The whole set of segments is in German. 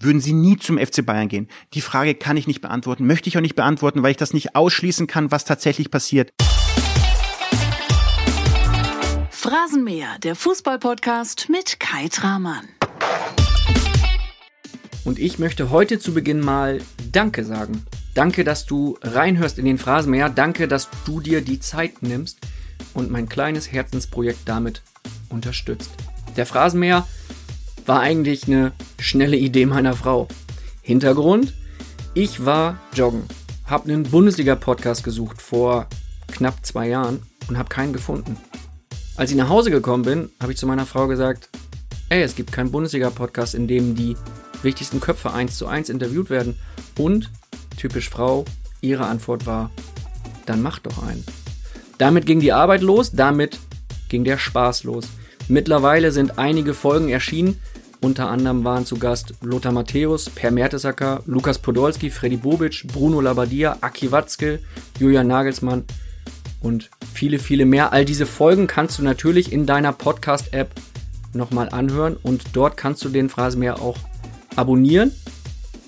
würden Sie nie zum FC Bayern gehen? Die Frage kann ich nicht beantworten, möchte ich auch nicht beantworten, weil ich das nicht ausschließen kann, was tatsächlich passiert. Phrasenmäher, der Fußballpodcast mit Kai Tramann. Und ich möchte heute zu Beginn mal Danke sagen. Danke, dass du reinhörst in den Phrasenmäher. Danke, dass du dir die Zeit nimmst und mein kleines Herzensprojekt damit unterstützt. Der Phrasenmäher war eigentlich eine schnelle Idee meiner Frau. Hintergrund? Ich war joggen, habe einen Bundesliga-Podcast gesucht vor knapp zwei Jahren und habe keinen gefunden. Als ich nach Hause gekommen bin, habe ich zu meiner Frau gesagt, ey, es gibt keinen Bundesliga-Podcast, in dem die wichtigsten Köpfe eins zu eins interviewt werden. Und, typisch Frau, ihre Antwort war, dann mach doch einen. Damit ging die Arbeit los, damit ging der Spaß los. Mittlerweile sind einige Folgen erschienen. Unter anderem waren zu Gast Lothar Matthäus, Per Mertesacker, Lukas Podolski, Freddy Bobic, Bruno Labbadia, Aki Watzke, Julian Nagelsmann und viele, viele mehr. All diese Folgen kannst du natürlich in deiner Podcast-App nochmal anhören und dort kannst du den Phrasenmäher auch abonnieren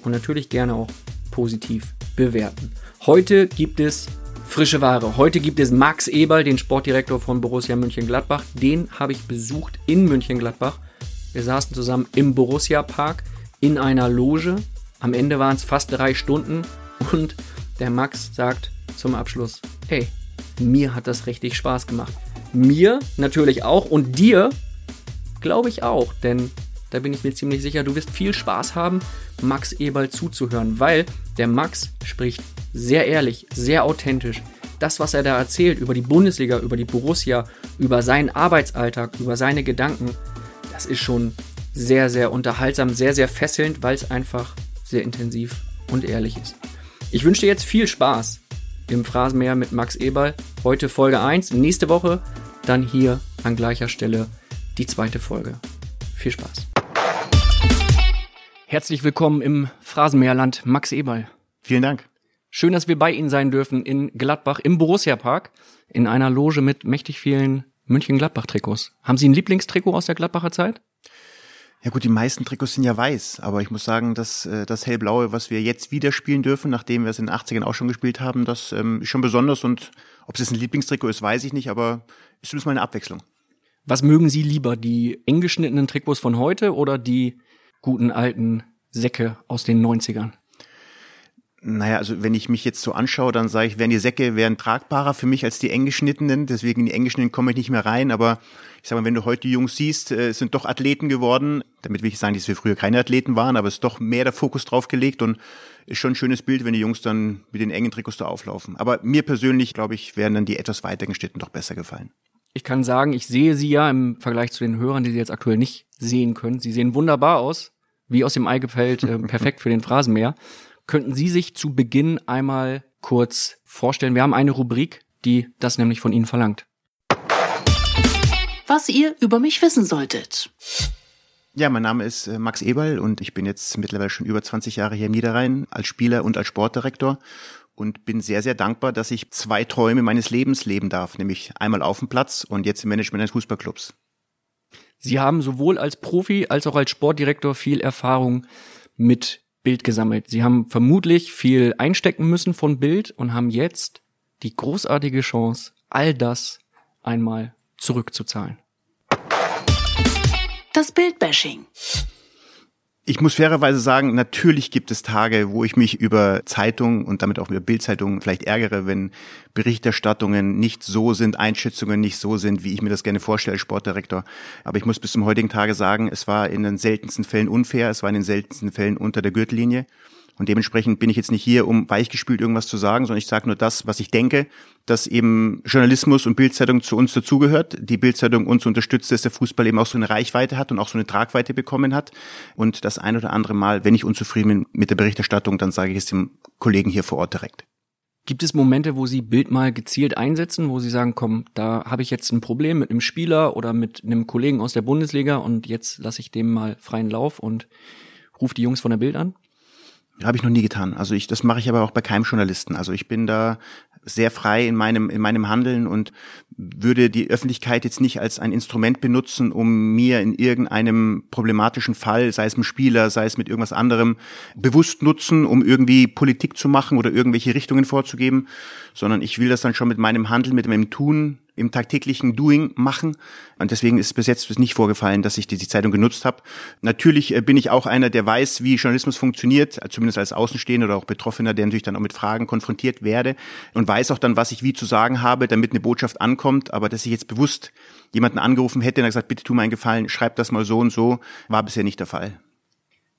und natürlich gerne auch positiv bewerten. Heute gibt es frische Ware. Heute gibt es Max Eberl, den Sportdirektor von Borussia Mönchengladbach. Den habe ich besucht in Mönchengladbach. Wir saßen zusammen im Borussia Park in einer Loge. Am Ende waren es fast drei Stunden und der Max sagt zum Abschluss, hey, mir hat das richtig Spaß gemacht. Mir natürlich auch und dir glaube ich auch, denn da bin ich mir ziemlich sicher, du wirst viel Spaß haben, Max Eberl zuzuhören, weil der Max spricht sehr ehrlich, sehr authentisch. Das, was er da erzählt über die Bundesliga, über die Borussia, über seinen Arbeitsalltag, über seine Gedanken, das ist schon sehr, sehr unterhaltsam, sehr, sehr fesselnd, weil es einfach sehr intensiv und ehrlich ist. Ich wünsche dir jetzt viel Spaß im Phrasenmäher mit Max Eberl. Heute Folge 1, nächste Woche dann hier an gleicher Stelle die zweite Folge. Viel Spaß. Herzlich willkommen im Phrasenmäherland, Max Eberl. Vielen Dank. Schön, dass wir bei Ihnen sein dürfen in Gladbach im Borussia Park in einer Loge mit mächtig vielen München-Gladbach-Trikots. Haben Sie ein Lieblingstrikot aus der Gladbacher Zeit? Ja gut, die meisten Trikots sind ja weiß, aber ich muss sagen, dass äh, das hellblaue, was wir jetzt wieder spielen dürfen, nachdem wir es in den 80ern auch schon gespielt haben, das ähm, ist schon besonders und ob es ein Lieblingstrikot ist, weiß ich nicht, aber ist zumindest mal eine Abwechslung. Was mögen Sie lieber, die eng geschnittenen Trikots von heute oder die guten alten Säcke aus den 90ern? Naja, also wenn ich mich jetzt so anschaue, dann sage ich, wären die Säcke wären tragbarer für mich als die eng geschnittenen. Deswegen in die eng geschnittenen komme ich nicht mehr rein. Aber ich sage mal, wenn du heute die Jungs siehst, äh, sind doch Athleten geworden. Damit will ich sagen, dass wir früher keine Athleten waren, aber es ist doch mehr der Fokus drauf gelegt und ist schon ein schönes Bild, wenn die Jungs dann mit den engen Trikots da auflaufen. Aber mir persönlich, glaube ich, wären dann die etwas weiter geschnitten doch besser gefallen. Ich kann sagen, ich sehe sie ja im Vergleich zu den Hörern, die sie jetzt aktuell nicht sehen können. Sie sehen wunderbar aus, wie aus dem Ei gepellt, äh, perfekt für den Phrasenmäher. Könnten Sie sich zu Beginn einmal kurz vorstellen? Wir haben eine Rubrik, die das nämlich von Ihnen verlangt. Was ihr über mich wissen solltet. Ja, mein Name ist äh, Max Eberl und ich bin jetzt mittlerweile schon über 20 Jahre hier im Niederrhein als Spieler und als Sportdirektor und bin sehr, sehr dankbar, dass ich zwei Träume meines Lebens leben darf, nämlich einmal auf dem Platz und jetzt im Management eines Fußballclubs. Sie haben sowohl als Profi als auch als Sportdirektor viel Erfahrung mit Bild gesammelt. Sie haben vermutlich viel einstecken müssen von Bild und haben jetzt die großartige Chance, all das einmal zurückzuzahlen. Das Bildbashing. Ich muss fairerweise sagen, natürlich gibt es Tage, wo ich mich über Zeitungen und damit auch über Bildzeitungen vielleicht ärgere, wenn Berichterstattungen nicht so sind, Einschätzungen nicht so sind, wie ich mir das gerne vorstelle Sportdirektor. Aber ich muss bis zum heutigen Tage sagen, es war in den seltensten Fällen unfair, es war in den seltensten Fällen unter der Gürtellinie. Und dementsprechend bin ich jetzt nicht hier, um weichgespült irgendwas zu sagen, sondern ich sage nur das, was ich denke, dass eben Journalismus und Bildzeitung zu uns dazugehört. Die Bildzeitung uns unterstützt, dass der Fußball eben auch so eine Reichweite hat und auch so eine Tragweite bekommen hat. Und das ein oder andere Mal, wenn ich unzufrieden bin mit der Berichterstattung, dann sage ich es dem Kollegen hier vor Ort direkt. Gibt es Momente, wo Sie Bild mal gezielt einsetzen, wo Sie sagen, komm, da habe ich jetzt ein Problem mit einem Spieler oder mit einem Kollegen aus der Bundesliga und jetzt lasse ich dem mal freien Lauf und rufe die Jungs von der Bild an? Habe ich noch nie getan. Also ich, das mache ich aber auch bei keinem Journalisten. Also ich bin da sehr frei in meinem, in meinem Handeln und würde die Öffentlichkeit jetzt nicht als ein Instrument benutzen, um mir in irgendeinem problematischen Fall, sei es mit Spieler, sei es mit irgendwas anderem, bewusst nutzen, um irgendwie Politik zu machen oder irgendwelche Richtungen vorzugeben, sondern ich will das dann schon mit meinem Handeln, mit meinem Tun im tagtäglichen Doing machen. Und deswegen ist bis jetzt nicht vorgefallen, dass ich die, die Zeitung genutzt habe. Natürlich äh, bin ich auch einer, der weiß, wie Journalismus funktioniert, zumindest als Außenstehender oder auch Betroffener, der natürlich dann auch mit Fragen konfrontiert werde und weiß auch dann, was ich wie zu sagen habe, damit eine Botschaft ankommt. Aber dass ich jetzt bewusst jemanden angerufen hätte und gesagt, bitte tu mir einen Gefallen, schreib das mal so und so, war bisher nicht der Fall.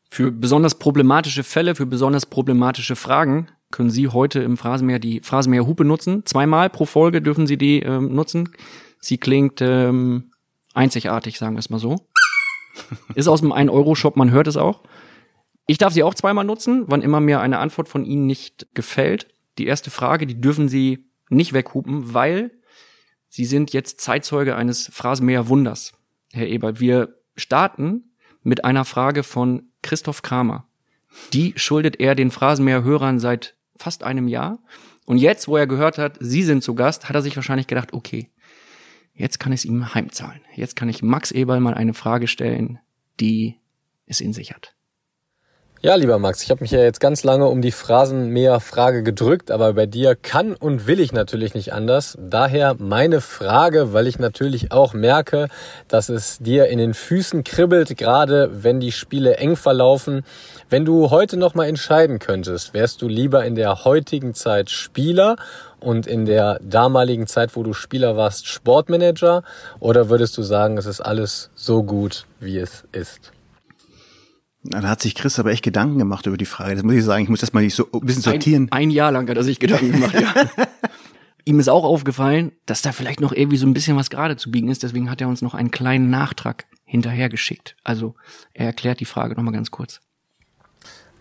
Für besonders problematische Fälle, für besonders problematische Fragen können Sie heute im Phrasenmäher die Phrasenmäher Hupe nutzen. Zweimal pro Folge dürfen Sie die ähm, nutzen. Sie klingt ähm, einzigartig, sagen wir es mal so. Ist aus dem 1-Euro-Shop, man hört es auch. Ich darf sie auch zweimal nutzen, wann immer mir eine Antwort von Ihnen nicht gefällt. Die erste Frage, die dürfen Sie nicht weghupen, weil Sie sind jetzt Zeitzeuge eines Phrasenmäher Wunders, Herr Eber. Wir starten mit einer Frage von Christoph Kramer. Die schuldet er den Phrasenmäher-Hörern seit fast einem Jahr. Und jetzt, wo er gehört hat, Sie sind zu Gast, hat er sich wahrscheinlich gedacht, okay, jetzt kann ich es ihm heimzahlen. Jetzt kann ich Max Eberl mal eine Frage stellen, die es in sich hat. Ja, lieber Max, ich habe mich ja jetzt ganz lange um die Phrasenmäher-Frage gedrückt, aber bei dir kann und will ich natürlich nicht anders. Daher meine Frage, weil ich natürlich auch merke, dass es dir in den Füßen kribbelt, gerade wenn die Spiele eng verlaufen. Wenn du heute nochmal entscheiden könntest, wärst du lieber in der heutigen Zeit Spieler und in der damaligen Zeit, wo du Spieler warst, Sportmanager? Oder würdest du sagen, es ist alles so gut, wie es ist? Da hat sich Chris aber echt Gedanken gemacht über die Frage. Das muss ich sagen. Ich muss das mal nicht so ein bisschen sortieren. Ein, ein Jahr lang hat er sich Gedanken gemacht, ja. Ihm ist auch aufgefallen, dass da vielleicht noch irgendwie so ein bisschen was gerade zu biegen ist. Deswegen hat er uns noch einen kleinen Nachtrag hinterhergeschickt. Also er erklärt die Frage nochmal ganz kurz.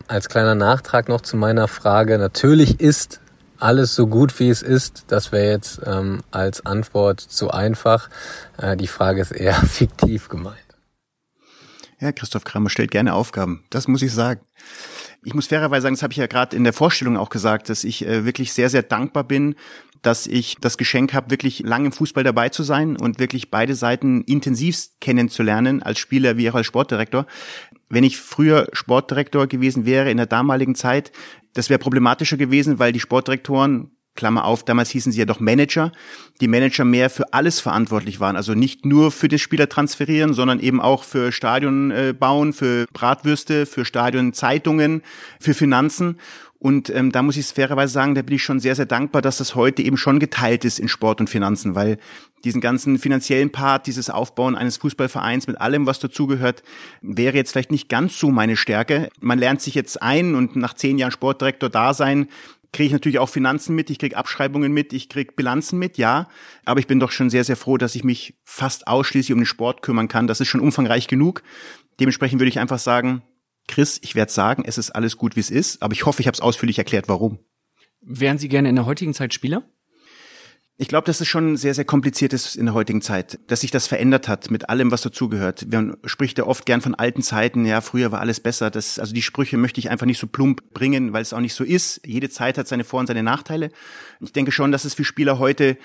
Als kleiner Nachtrag noch zu meiner Frage. Natürlich ist alles so gut, wie es ist. Das wäre jetzt ähm, als Antwort zu einfach. Äh, die Frage ist eher fiktiv gemeint. Ja, Christoph Kramer stellt gerne Aufgaben. Das muss ich sagen. Ich muss fairerweise sagen, das habe ich ja gerade in der Vorstellung auch gesagt, dass ich äh, wirklich sehr, sehr dankbar bin, dass ich das Geschenk habe, wirklich lang im Fußball dabei zu sein und wirklich beide Seiten intensivst kennenzulernen, als Spieler wie auch als Sportdirektor. Wenn ich früher Sportdirektor gewesen wäre in der damaligen Zeit, das wäre problematischer gewesen, weil die Sportdirektoren Klammer auf, damals hießen sie ja doch Manager, die Manager mehr für alles verantwortlich waren. Also nicht nur für das Spieler transferieren, sondern eben auch für Stadion äh, bauen, für Bratwürste, für Stadionzeitungen, für Finanzen. Und ähm, da muss ich fairerweise sagen, da bin ich schon sehr, sehr dankbar, dass das heute eben schon geteilt ist in Sport und Finanzen, weil diesen ganzen finanziellen Part, dieses Aufbauen eines Fußballvereins mit allem, was dazugehört, wäre jetzt vielleicht nicht ganz so meine Stärke. Man lernt sich jetzt ein und nach zehn Jahren Sportdirektor da sein, kriege ich natürlich auch Finanzen mit, ich kriege Abschreibungen mit, ich kriege Bilanzen mit, ja. Aber ich bin doch schon sehr, sehr froh, dass ich mich fast ausschließlich um den Sport kümmern kann. Das ist schon umfangreich genug. Dementsprechend würde ich einfach sagen, Chris, ich werde sagen, es ist alles gut, wie es ist, aber ich hoffe, ich habe es ausführlich erklärt, warum. Wären Sie gerne in der heutigen Zeit Spieler? Ich glaube, dass es schon sehr, sehr kompliziert ist in der heutigen Zeit, dass sich das verändert hat mit allem, was dazugehört. Man spricht ja oft gern von alten Zeiten, ja, früher war alles besser. Das, also die Sprüche möchte ich einfach nicht so plump bringen, weil es auch nicht so ist. Jede Zeit hat seine Vor- und seine Nachteile. Ich denke schon, dass es für Spieler heute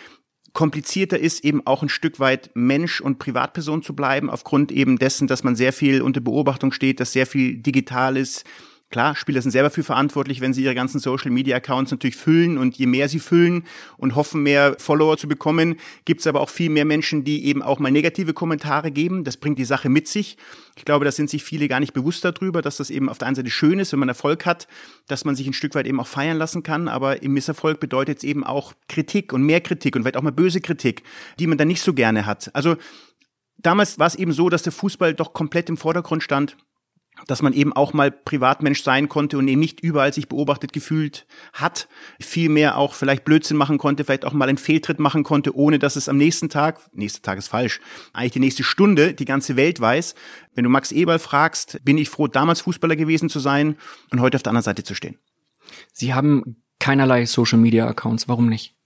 komplizierter ist, eben auch ein Stück weit Mensch und Privatperson zu bleiben, aufgrund eben dessen, dass man sehr viel unter Beobachtung steht, dass sehr viel digital ist, Klar, Spieler sind selber für verantwortlich, wenn sie ihre ganzen Social Media Accounts natürlich füllen und je mehr sie füllen und hoffen, mehr Follower zu bekommen, gibt es aber auch viel mehr Menschen, die eben auch mal negative Kommentare geben. Das bringt die Sache mit sich. Ich glaube, da sind sich viele gar nicht bewusst darüber, dass das eben auf der einen Seite schön ist, wenn man Erfolg hat, dass man sich ein Stück weit eben auch feiern lassen kann. Aber im Misserfolg bedeutet es eben auch Kritik und mehr Kritik und vielleicht auch mal böse Kritik, die man dann nicht so gerne hat. Also damals war es eben so, dass der Fußball doch komplett im Vordergrund stand dass man eben auch mal Privatmensch sein konnte und eben nicht überall sich beobachtet gefühlt hat, viel mehr auch vielleicht Blödsinn machen konnte, vielleicht auch mal einen Fehltritt machen konnte, ohne dass es am nächsten Tag, nächster Tag ist falsch, eigentlich die nächste Stunde die ganze Welt weiß. Wenn du Max Eberl fragst, bin ich froh, damals Fußballer gewesen zu sein und heute auf der anderen Seite zu stehen. Sie haben keinerlei Social Media Accounts, warum nicht?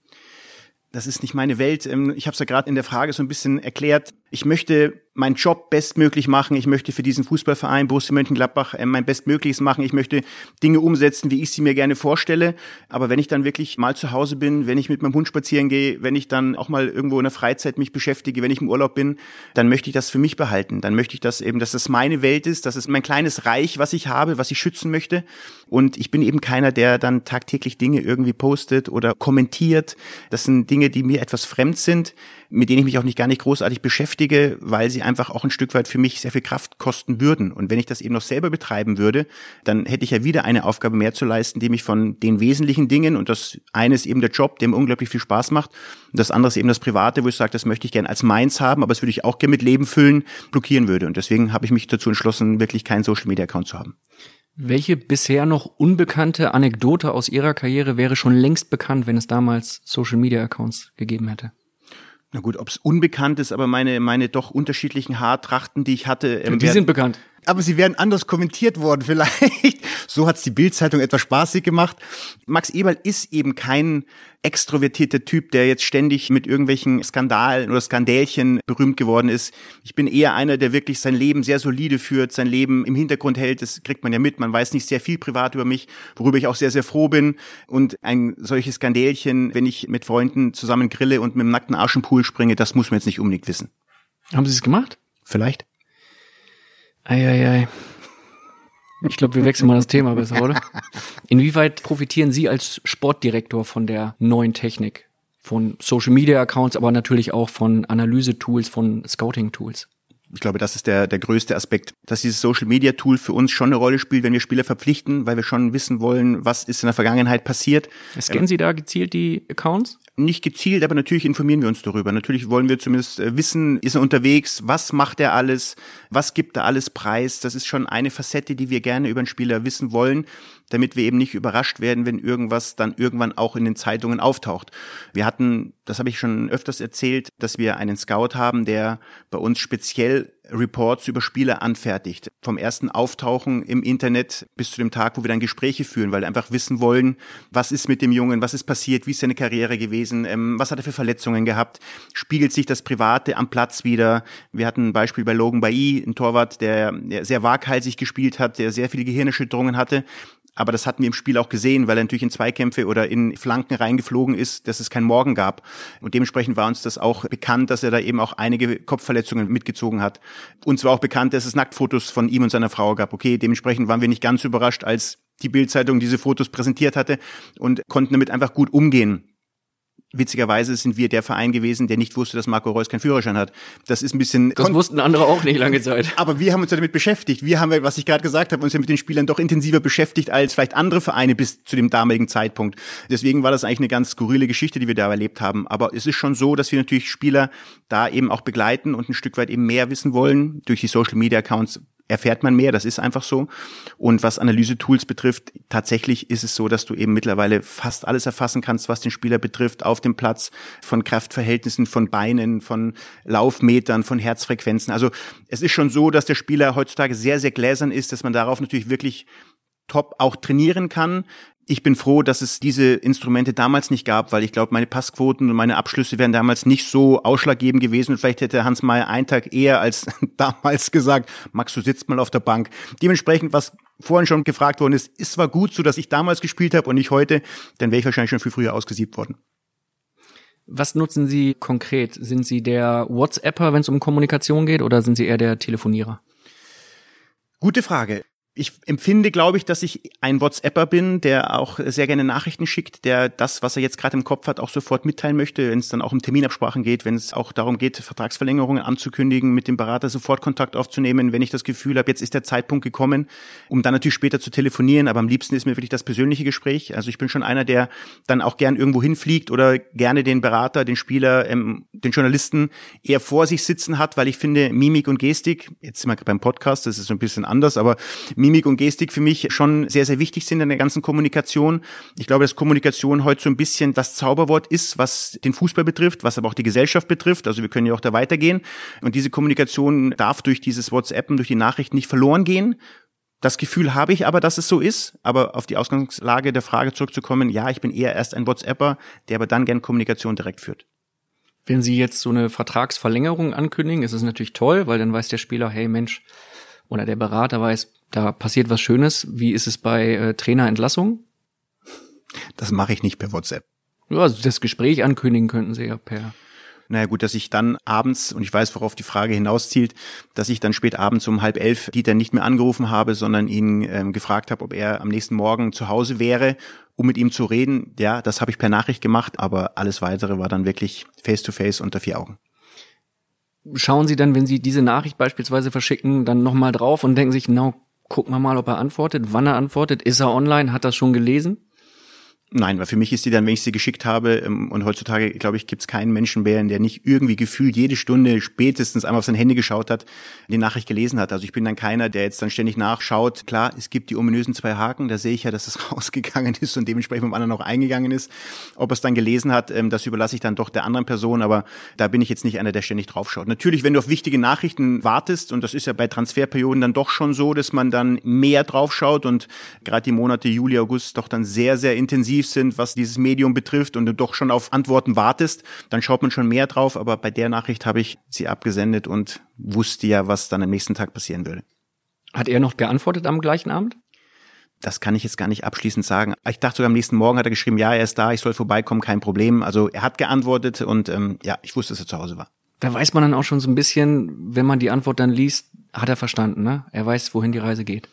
das ist nicht meine Welt. Ähm, ich habe es ja gerade in der Frage so ein bisschen erklärt. Ich möchte meinen Job bestmöglich machen. Ich möchte für diesen Fußballverein Borussia Mönchengladbach äh, mein Bestmögliches machen. Ich möchte Dinge umsetzen, wie ich sie mir gerne vorstelle. Aber wenn ich dann wirklich mal zu Hause bin, wenn ich mit meinem Hund spazieren gehe, wenn ich dann auch mal irgendwo in der Freizeit mich beschäftige, wenn ich im Urlaub bin, dann möchte ich das für mich behalten. Dann möchte ich das eben, dass das meine Welt ist, dass es mein kleines Reich, was ich habe, was ich schützen möchte. Und ich bin eben keiner, der dann tagtäglich Dinge irgendwie postet oder kommentiert. Das sind Dinge, die mir etwas fremd sind, mit denen ich mich auch nicht gar nicht großartig beschäftige, weil sie einfach auch ein Stück weit für mich sehr viel Kraft kosten würden. Und wenn ich das eben noch selber betreiben würde, dann hätte ich ja wieder eine Aufgabe mehr zu leisten, die mich von den wesentlichen Dingen, und das eine ist eben der Job, der mir unglaublich viel Spaß macht, und das andere ist eben das Private, wo ich sage, das möchte ich gerne als meins haben, aber das würde ich auch gerne mit Leben füllen, blockieren würde. Und deswegen habe ich mich dazu entschlossen, wirklich keinen Social-Media-Account zu haben. Welche bisher noch unbekannte Anekdote aus Ihrer Karriere wäre schon längst bekannt, wenn es damals Social-Media-Accounts gegeben hätte? Na gut, ob es unbekannt ist, aber meine, meine doch unterschiedlichen Haartrachten, die ich hatte. Ähm, die sind bekannt. Aber sie wären anders kommentiert worden vielleicht. So hat's die Bildzeitung etwas spaßig gemacht. Max Eberl ist eben kein extrovertierter Typ, der jetzt ständig mit irgendwelchen Skandalen oder Skandälchen berühmt geworden ist. Ich bin eher einer, der wirklich sein Leben sehr solide führt, sein Leben im Hintergrund hält. Das kriegt man ja mit. Man weiß nicht sehr viel privat über mich, worüber ich auch sehr, sehr froh bin. Und ein solches Skandälchen, wenn ich mit Freunden zusammen grille und mit dem nackten Arsch im Pool springe, das muss man jetzt nicht unbedingt wissen. Haben Sie es gemacht? Vielleicht. Eieiei. Ich glaube, wir wechseln mal das Thema besser, oder? Inwieweit profitieren Sie als Sportdirektor von der neuen Technik? Von Social Media Accounts, aber natürlich auch von Analyse-Tools, von Scouting-Tools? Ich glaube, das ist der, der größte Aspekt, dass dieses Social Media Tool für uns schon eine Rolle spielt, wenn wir Spieler verpflichten, weil wir schon wissen wollen, was ist in der Vergangenheit passiert. Scannen Sie da gezielt die Accounts? Nicht gezielt, aber natürlich informieren wir uns darüber. Natürlich wollen wir zumindest äh, wissen, ist er unterwegs, was macht er alles, was gibt er alles preis. Das ist schon eine Facette, die wir gerne über einen Spieler wissen wollen damit wir eben nicht überrascht werden, wenn irgendwas dann irgendwann auch in den Zeitungen auftaucht. Wir hatten, das habe ich schon öfters erzählt, dass wir einen Scout haben, der bei uns speziell Reports über Spieler anfertigt. Vom ersten Auftauchen im Internet bis zu dem Tag, wo wir dann Gespräche führen, weil wir einfach wissen wollen, was ist mit dem Jungen, was ist passiert, wie ist seine Karriere gewesen, ähm, was hat er für Verletzungen gehabt, spiegelt sich das Private am Platz wieder. Wir hatten ein Beispiel bei Logan Bailly, ein Torwart, der, der sehr waghalsig gespielt hat, der sehr viele Gehirnerschütterungen hatte, aber das hatten wir im Spiel auch gesehen, weil er natürlich in Zweikämpfe oder in Flanken reingeflogen ist, dass es kein Morgen gab. Und dementsprechend war uns das auch bekannt, dass er da eben auch einige Kopfverletzungen mitgezogen hat. Uns war auch bekannt, dass es Nacktfotos von ihm und seiner Frau gab. Okay, dementsprechend waren wir nicht ganz überrascht, als die Bildzeitung diese Fotos präsentiert hatte und konnten damit einfach gut umgehen. Witzigerweise sind wir der Verein gewesen, der nicht wusste, dass Marco Reus keinen Führerschein hat. Das ist ein bisschen. Das wussten andere auch nicht lange Zeit. Aber wir haben uns ja damit beschäftigt. Wir haben, was ich gerade gesagt habe, uns ja mit den Spielern doch intensiver beschäftigt als vielleicht andere Vereine bis zu dem damaligen Zeitpunkt. Deswegen war das eigentlich eine ganz skurrile Geschichte, die wir da erlebt haben. Aber es ist schon so, dass wir natürlich Spieler da eben auch begleiten und ein Stück weit eben mehr wissen wollen durch die Social Media Accounts erfährt man mehr, das ist einfach so. Und was Analyse-Tools betrifft, tatsächlich ist es so, dass du eben mittlerweile fast alles erfassen kannst, was den Spieler betrifft, auf dem Platz, von Kraftverhältnissen, von Beinen, von Laufmetern, von Herzfrequenzen. Also es ist schon so, dass der Spieler heutzutage sehr, sehr gläsern ist, dass man darauf natürlich wirklich top auch trainieren kann ich bin froh, dass es diese Instrumente damals nicht gab, weil ich glaube, meine Passquoten und meine Abschlüsse wären damals nicht so ausschlaggebend gewesen und vielleicht hätte Hans Mayer einen Tag eher als damals gesagt, Max, du sitzt mal auf der Bank. Dementsprechend, was vorhin schon gefragt worden ist, ist zwar gut so, dass ich damals gespielt habe und nicht heute, dann wäre ich wahrscheinlich schon viel früher ausgesiebt worden. Was nutzen Sie konkret? Sind Sie der WhatsApper, wenn es um Kommunikation geht, oder sind Sie eher der Telefonierer? Gute Frage ich empfinde, glaube ich, dass ich ein WhatsApper bin, der auch sehr gerne Nachrichten schickt, der das, was er jetzt gerade im Kopf hat, auch sofort mitteilen möchte, wenn es dann auch um Terminabsprachen geht, wenn es auch darum geht, Vertragsverlängerungen anzukündigen, mit dem Berater sofort Kontakt aufzunehmen, wenn ich das Gefühl habe, jetzt ist der Zeitpunkt gekommen, um dann natürlich später zu telefonieren. Aber am liebsten ist mir wirklich das persönliche Gespräch. Also ich bin schon einer, der dann auch gern irgendwo hinfliegt oder gerne den Berater, den Spieler, ähm, den Journalisten eher vor sich sitzen hat, weil ich finde, Mimik und Gestik, jetzt sind wir beim Podcast, das ist so ein bisschen anders, aber Mimik und Gestik für mich schon sehr, sehr wichtig sind in der ganzen Kommunikation. Ich glaube, dass Kommunikation heute so ein bisschen das Zauberwort ist, was den Fußball betrifft, was aber auch die Gesellschaft betrifft. Also wir können ja auch da weitergehen. Und diese Kommunikation darf durch dieses WhatsAppen, durch die Nachrichten nicht verloren gehen. Das Gefühl habe ich aber, dass es so ist. Aber auf die Ausgangslage der Frage zurückzukommen, ja, ich bin eher erst ein WhatsApper, der aber dann gern Kommunikation direkt führt. Wenn Sie jetzt so eine Vertragsverlängerung ankündigen, ist es natürlich toll, weil dann weiß der Spieler, hey Mensch, oder der Berater weiß, da passiert was Schönes. Wie ist es bei äh, Trainerentlassung? Das mache ich nicht per WhatsApp. Ja, also das Gespräch ankündigen könnten Sie ja per naja gut, dass ich dann abends, und ich weiß, worauf die Frage hinauszielt, dass ich dann spät abends um halb elf Dieter nicht mehr angerufen habe, sondern ihn ähm, gefragt habe, ob er am nächsten Morgen zu Hause wäre, um mit ihm zu reden. Ja, das habe ich per Nachricht gemacht, aber alles weitere war dann wirklich face-to-face -face unter vier Augen. Schauen Sie dann, wenn Sie diese Nachricht beispielsweise verschicken, dann nochmal drauf und denken sich, na, gucken wir mal, ob er antwortet, wann er antwortet, ist er online, hat er schon gelesen? Nein, weil für mich ist die dann, wenn ich sie geschickt habe, ähm, und heutzutage, glaube ich, gibt es keinen Menschen mehr, der nicht irgendwie gefühlt jede Stunde spätestens einmal auf sein Handy geschaut hat, die Nachricht gelesen hat. Also ich bin dann keiner, der jetzt dann ständig nachschaut. Klar, es gibt die ominösen zwei Haken, da sehe ich ja, dass es rausgegangen ist und dementsprechend beim anderen auch eingegangen ist. Ob er es dann gelesen hat, ähm, das überlasse ich dann doch der anderen Person, aber da bin ich jetzt nicht einer, der ständig draufschaut. Natürlich, wenn du auf wichtige Nachrichten wartest, und das ist ja bei Transferperioden dann doch schon so, dass man dann mehr draufschaut und gerade die Monate Juli, August doch dann sehr, sehr intensiv aktiv sind, was dieses Medium betrifft und du doch schon auf Antworten wartest, dann schaut man schon mehr drauf. Aber bei der Nachricht habe ich sie abgesendet und wusste ja, was dann am nächsten Tag passieren würde. Hat er noch geantwortet am gleichen Abend? Das kann ich jetzt gar nicht abschließend sagen. Ich dachte sogar am nächsten Morgen hat er geschrieben, ja, er ist da, ich soll vorbeikommen, kein Problem. Also er hat geantwortet und ähm, ja, ich wusste, dass er zu Hause war. Da weiß man dann auch schon so ein bisschen, wenn man die Antwort dann liest, hat er verstanden, ne? Er weiß, wohin die Reise geht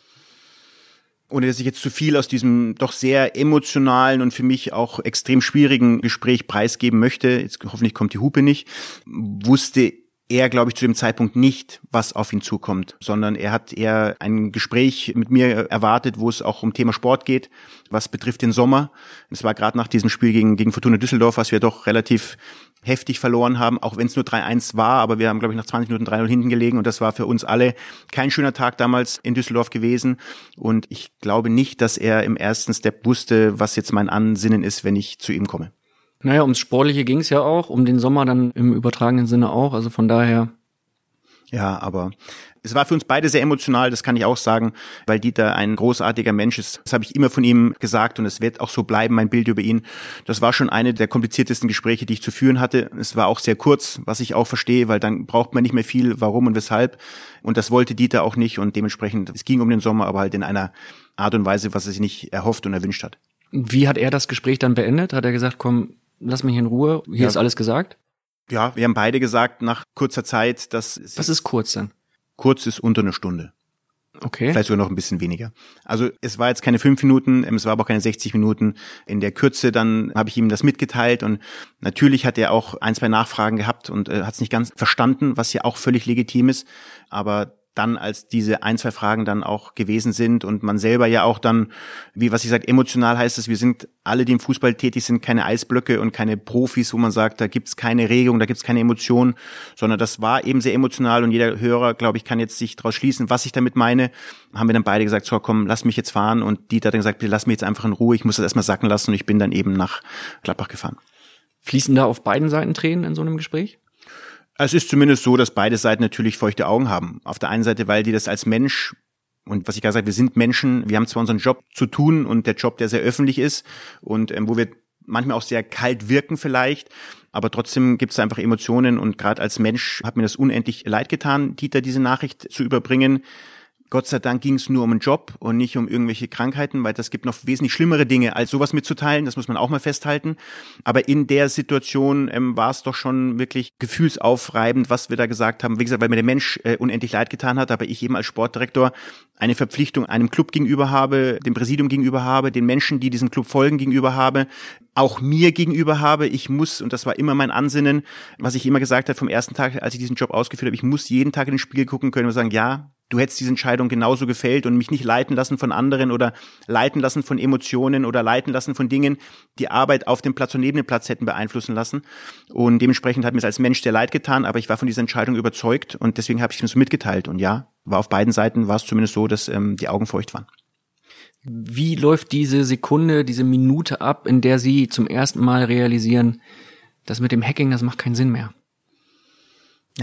ohne dass ich jetzt zu viel aus diesem doch sehr emotionalen und für mich auch extrem schwierigen Gespräch preisgeben möchte, jetzt hoffentlich kommt die Hupe nicht, wusste er, glaube ich, zu dem Zeitpunkt nicht, was auf ihn zukommt, sondern er hat eher ein Gespräch mit mir erwartet, wo es auch um Thema Sport geht, was betrifft den Sommer. Es war gerade nach diesem Spiel gegen, gegen Fortuna Düsseldorf, was wir doch relativ heftig verloren haben, auch wenn es nur 3-1 war, aber wir haben, glaube ich, nach 20 Minuten 3-0 hinten gelegen und das war für uns alle kein schöner Tag damals in Düsseldorf gewesen und ich glaube nicht, dass er im ersten Step wusste, was jetzt mein Ansinnen ist, wenn ich zu ihm komme. Naja, ums Sportliche ging es ja auch, um den Sommer dann im übertragenen Sinne auch, also von daher. Ja, aber es war für uns beide sehr emotional, das kann ich auch sagen, weil Dieter ein großartiger Mensch ist. Das habe ich immer von ihm gesagt und es wird auch so bleiben, mein Bild über ihn. Das war schon eine der kompliziertesten Gespräche, die ich zu führen hatte. Es war auch sehr kurz, was ich auch verstehe, weil dann braucht man nicht mehr viel, warum und weshalb. Und das wollte Dieter auch nicht und dementsprechend, es ging um den Sommer, aber halt in einer Art und Weise, was er sich nicht erhofft und erwünscht hat. Wie hat er das Gespräch dann beendet? Hat er gesagt, komm, lass mich in Ruhe, hier ja. ist alles gesagt? Ja, wir haben beide gesagt nach kurzer Zeit, dass... Was ist kurz denn? Kurz ist unter einer Stunde. Okay. Vielleicht sogar noch ein bisschen weniger. Also es war jetzt keine fünf Minuten, es war aber auch keine 60 Minuten. In der Kürze dann habe ich ihm das mitgeteilt und natürlich hat er auch ein, zwei Nachfragen gehabt und äh, hat es nicht ganz verstanden, was ja auch völlig legitim ist. Aber dann, als diese ein, zwei Fragen dann auch gewesen sind und man selber ja auch dann, wie was ich sage, emotional heißt es, wir sind alle, die im Fußball tätig sind, keine Eisblöcke und keine Profis, wo man sagt, da gibt's keine Regung, da gibt's keine Emotion, sondern das war eben sehr emotional und jeder Hörer, glaube ich, kann jetzt sich daraus schließen, was ich damit meine. Haben wir dann beide gesagt, so komm, lass mich jetzt fahren und Dieter hat dann gesagt, lass mich jetzt einfach in Ruhe, ich muss das erstmal sacken lassen und ich bin dann eben nach Gladbach gefahren. Fließen da auf beiden Seiten Tränen in so einem Gespräch? Es ist zumindest so, dass beide Seiten natürlich feuchte Augen haben. Auf der einen Seite, weil die das als Mensch und was ich gerade sage, wir sind Menschen, wir haben zwar unseren Job zu tun und der Job, der sehr öffentlich ist und ähm, wo wir manchmal auch sehr kalt wirken vielleicht, aber trotzdem gibt es einfach Emotionen und gerade als Mensch hat mir das unendlich leid getan, Dieter diese Nachricht zu überbringen. Gott sei Dank ging es nur um einen Job und nicht um irgendwelche Krankheiten, weil das gibt noch wesentlich schlimmere Dinge, als sowas mitzuteilen. Das muss man auch mal festhalten. Aber in der Situation ähm, war es doch schon wirklich gefühlsaufreibend, was wir da gesagt haben. Wie gesagt, weil mir der Mensch äh, unendlich leid getan hat, aber ich eben als Sportdirektor eine Verpflichtung einem Club gegenüber habe, dem Präsidium gegenüber habe, den Menschen, die diesem Club folgen, gegenüber habe, auch mir gegenüber habe. Ich muss, und das war immer mein Ansinnen, was ich immer gesagt habe vom ersten Tag, als ich diesen Job ausgeführt habe, ich muss jeden Tag in den Spiegel gucken können und sagen, ja, du hättest diese Entscheidung genauso gefällt und mich nicht leiten lassen von anderen oder leiten lassen von Emotionen oder leiten lassen von Dingen, die Arbeit auf dem Platz und neben dem Platz hätten beeinflussen lassen. Und dementsprechend hat mir es als Mensch sehr leid getan, aber ich war von dieser Entscheidung überzeugt und deswegen habe ich es so mitgeteilt. Und ja, war auf beiden Seiten war es zumindest so, dass ähm, die Augen feucht waren. Wie läuft diese Sekunde, diese Minute ab, in der Sie zum ersten Mal realisieren, das mit dem Hacking, das macht keinen Sinn mehr?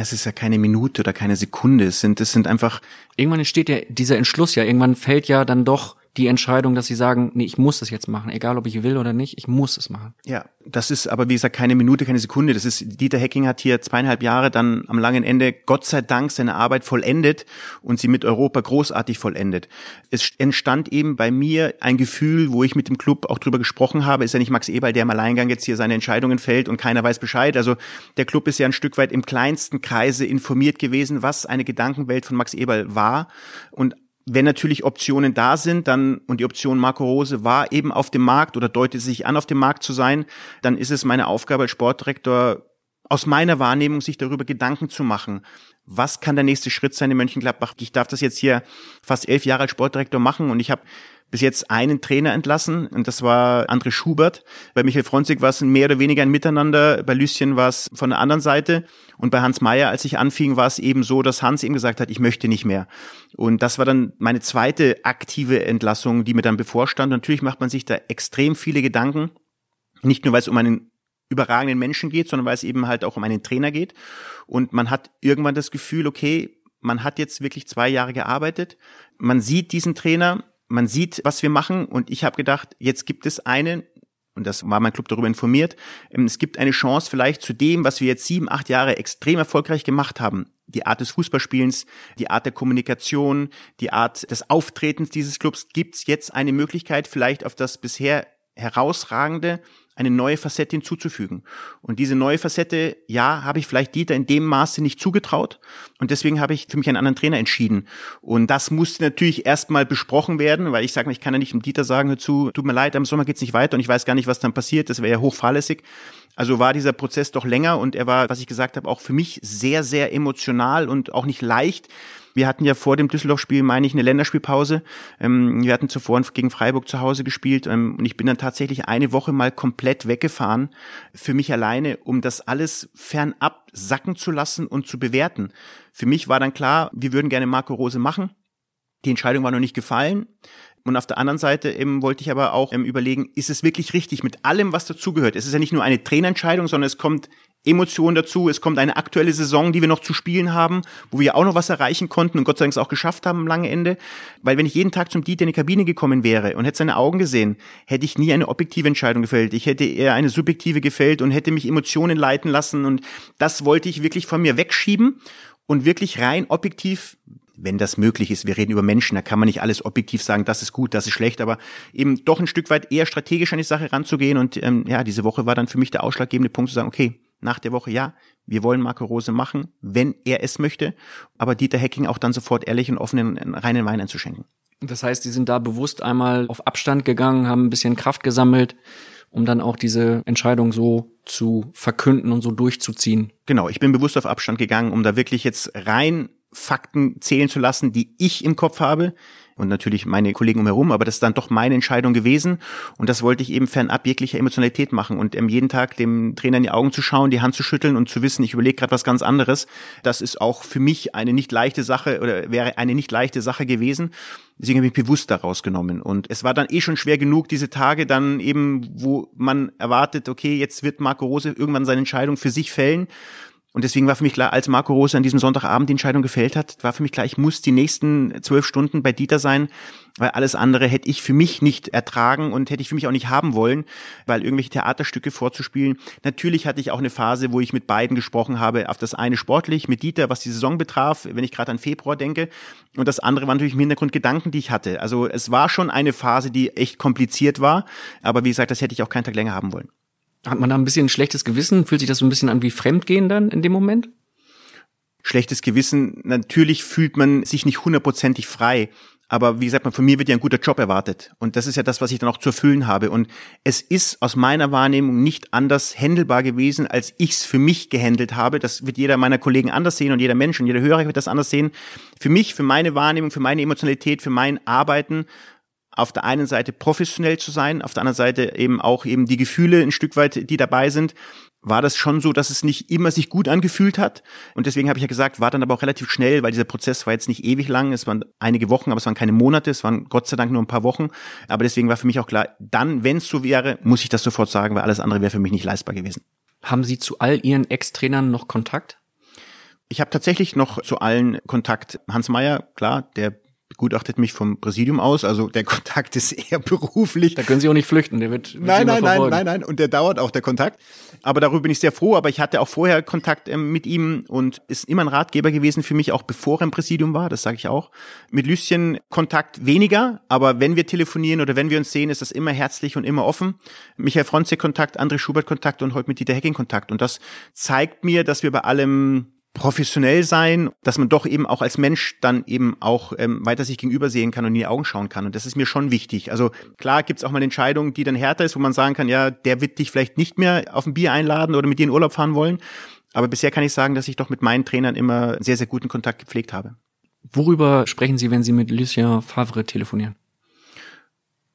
Es ist ja keine Minute oder keine Sekunde. Es sind, es sind einfach. Irgendwann entsteht ja dieser Entschluss ja. Irgendwann fällt ja dann doch die Entscheidung, dass sie sagen, nee, ich muss das jetzt machen, egal ob ich will oder nicht, ich muss es machen. Ja, das ist aber wie gesagt keine Minute, keine Sekunde. Das ist Dieter Hecking hat hier zweieinhalb Jahre dann am langen Ende Gott sei Dank seine Arbeit vollendet und sie mit Europa großartig vollendet. Es entstand eben bei mir ein Gefühl, wo ich mit dem Club auch drüber gesprochen habe. Ist ja nicht Max Eberl, der im Alleingang jetzt hier seine Entscheidungen fällt und keiner weiß Bescheid. Also der Club ist ja ein Stück weit im kleinsten Kreise informiert gewesen, was eine Gedankenwelt von Max Eberl war und wenn natürlich Optionen da sind, dann, und die Option Marco Rose war eben auf dem Markt oder deutet sich an, auf dem Markt zu sein, dann ist es meine Aufgabe als Sportdirektor, aus meiner Wahrnehmung sich darüber Gedanken zu machen. Was kann der nächste Schritt sein in Mönchengladbach? Ich darf das jetzt hier fast elf Jahre als Sportdirektor machen und ich habe bis jetzt einen Trainer entlassen und das war André Schubert. Bei Michael Fronzig war es mehr oder weniger ein Miteinander, bei Lüsschen war es von der anderen Seite und bei Hans Meyer, als ich anfing, war es eben so, dass Hans ihm gesagt hat, ich möchte nicht mehr. Und das war dann meine zweite aktive Entlassung, die mir dann bevorstand. Natürlich macht man sich da extrem viele Gedanken, nicht nur weil es um einen überragenden Menschen geht, sondern weil es eben halt auch um einen Trainer geht. Und man hat irgendwann das Gefühl, okay, man hat jetzt wirklich zwei Jahre gearbeitet, man sieht diesen Trainer, man sieht, was wir machen und ich habe gedacht, jetzt gibt es einen, und das war mein Club darüber informiert, ähm, es gibt eine Chance vielleicht zu dem, was wir jetzt sieben, acht Jahre extrem erfolgreich gemacht haben. Die Art des Fußballspielens, die Art der Kommunikation, die Art des Auftretens dieses Clubs, gibt's jetzt eine Möglichkeit, vielleicht auf das bisher herausragende eine neue Facette hinzuzufügen. Und diese neue Facette, ja, habe ich vielleicht Dieter in dem Maße nicht zugetraut. Und deswegen habe ich für mich einen anderen Trainer entschieden. Und das musste natürlich erstmal besprochen werden, weil ich sage, ich kann ja nicht dem Dieter sagen, hör zu, tut mir leid, am Sommer geht's nicht weiter und ich weiß gar nicht, was dann passiert. Das wäre ja hochfahrlässig. Also war dieser Prozess doch länger und er war, was ich gesagt habe, auch für mich sehr, sehr emotional und auch nicht leicht wir hatten ja vor dem Düsseldorf-Spiel, meine ich, eine Länderspielpause. Ähm, wir hatten zuvor gegen Freiburg zu Hause gespielt ähm, und ich bin dann tatsächlich eine Woche mal komplett weggefahren für mich alleine, um das alles fernab sacken zu lassen und zu bewerten. Für mich war dann klar, wir würden gerne Marco Rose machen. Die Entscheidung war noch nicht gefallen. Und auf der anderen Seite eben wollte ich aber auch ähm, überlegen, ist es wirklich richtig mit allem, was dazugehört? Es ist ja nicht nur eine Trainerentscheidung, sondern es kommt Emotionen dazu. Es kommt eine aktuelle Saison, die wir noch zu spielen haben, wo wir auch noch was erreichen konnten und Gott sei Dank es auch geschafft haben am langen Ende. Weil wenn ich jeden Tag zum Dieter in die Kabine gekommen wäre und hätte seine Augen gesehen, hätte ich nie eine objektive Entscheidung gefällt. Ich hätte eher eine subjektive gefällt und hätte mich Emotionen leiten lassen. Und das wollte ich wirklich von mir wegschieben und wirklich rein objektiv wenn das möglich ist. Wir reden über Menschen, da kann man nicht alles objektiv sagen, das ist gut, das ist schlecht, aber eben doch ein Stück weit eher strategisch an die Sache ranzugehen. Und ähm, ja, diese Woche war dann für mich der ausschlaggebende Punkt zu sagen, okay, nach der Woche, ja, wir wollen Marco Rose machen, wenn er es möchte, aber Dieter Hecking auch dann sofort ehrlich und offen in reinen Wein einzuschenken. Das heißt, die sind da bewusst einmal auf Abstand gegangen, haben ein bisschen Kraft gesammelt, um dann auch diese Entscheidung so zu verkünden und so durchzuziehen. Genau, ich bin bewusst auf Abstand gegangen, um da wirklich jetzt rein Fakten zählen zu lassen, die ich im Kopf habe und natürlich meine Kollegen umherum, aber das ist dann doch meine Entscheidung gewesen und das wollte ich eben fernab jeglicher Emotionalität machen und ähm, jeden Tag dem Trainer in die Augen zu schauen, die Hand zu schütteln und zu wissen, ich überlege gerade was ganz anderes, das ist auch für mich eine nicht leichte Sache oder wäre eine nicht leichte Sache gewesen. Deswegen habe ich bewusst daraus genommen. Und es war dann eh schon schwer genug, diese Tage dann eben, wo man erwartet, okay, jetzt wird Marco Rose irgendwann seine Entscheidung für sich fällen. Und deswegen war für mich klar, als Marco Rose an diesem Sonntagabend die Entscheidung gefällt hat, war für mich klar, ich muss die nächsten zwölf Stunden bei Dieter sein, weil alles andere hätte ich für mich nicht ertragen und hätte ich für mich auch nicht haben wollen, weil irgendwelche Theaterstücke vorzuspielen. Natürlich hatte ich auch eine Phase, wo ich mit beiden gesprochen habe, auf das eine sportlich, mit Dieter, was die Saison betraf, wenn ich gerade an Februar denke. Und das andere waren natürlich im Hintergrund Gedanken, die ich hatte. Also es war schon eine Phase, die echt kompliziert war. Aber wie gesagt, das hätte ich auch keinen Tag länger haben wollen. Hat man da ein bisschen ein schlechtes Gewissen? Fühlt sich das so ein bisschen an wie Fremdgehen dann in dem Moment? Schlechtes Gewissen, natürlich fühlt man sich nicht hundertprozentig frei. Aber wie gesagt, von mir wird ja ein guter Job erwartet. Und das ist ja das, was ich dann auch zu erfüllen habe. Und es ist aus meiner Wahrnehmung nicht anders händelbar gewesen, als ich es für mich gehandelt habe. Das wird jeder meiner Kollegen anders sehen und jeder Mensch und jeder Hörer wird das anders sehen. Für mich, für meine Wahrnehmung, für meine Emotionalität, für mein Arbeiten auf der einen Seite professionell zu sein, auf der anderen Seite eben auch eben die Gefühle ein Stück weit, die dabei sind, war das schon so, dass es nicht immer sich gut angefühlt hat. Und deswegen habe ich ja gesagt, war dann aber auch relativ schnell, weil dieser Prozess war jetzt nicht ewig lang. Es waren einige Wochen, aber es waren keine Monate. Es waren Gott sei Dank nur ein paar Wochen. Aber deswegen war für mich auch klar, dann, wenn es so wäre, muss ich das sofort sagen, weil alles andere wäre für mich nicht leistbar gewesen. Haben Sie zu all Ihren Ex-Trainern noch Kontakt? Ich habe tatsächlich noch zu allen Kontakt. Hans Meyer, klar, der begutachtet mich vom Präsidium aus, also der Kontakt ist eher beruflich. Da können Sie auch nicht flüchten, der wird, wird Nein, nein, nein, nein, nein, und der dauert auch der Kontakt. Aber darüber bin ich sehr froh, aber ich hatte auch vorher Kontakt ähm, mit ihm und ist immer ein Ratgeber gewesen für mich, auch bevor er im Präsidium war, das sage ich auch. Mit Lüschen Kontakt weniger, aber wenn wir telefonieren oder wenn wir uns sehen, ist das immer herzlich und immer offen. Michael Fronze Kontakt, André Schubert Kontakt und heute mit Dieter Hecking Kontakt und das zeigt mir, dass wir bei allem professionell sein, dass man doch eben auch als Mensch dann eben auch ähm, weiter sich gegenüber sehen kann und in die Augen schauen kann. Und das ist mir schon wichtig. Also klar gibt's auch mal Entscheidungen, die dann härter ist, wo man sagen kann, ja, der wird dich vielleicht nicht mehr auf ein Bier einladen oder mit dir in Urlaub fahren wollen. Aber bisher kann ich sagen, dass ich doch mit meinen Trainern immer sehr, sehr guten Kontakt gepflegt habe. Worüber sprechen Sie, wenn Sie mit Lucien Favre telefonieren?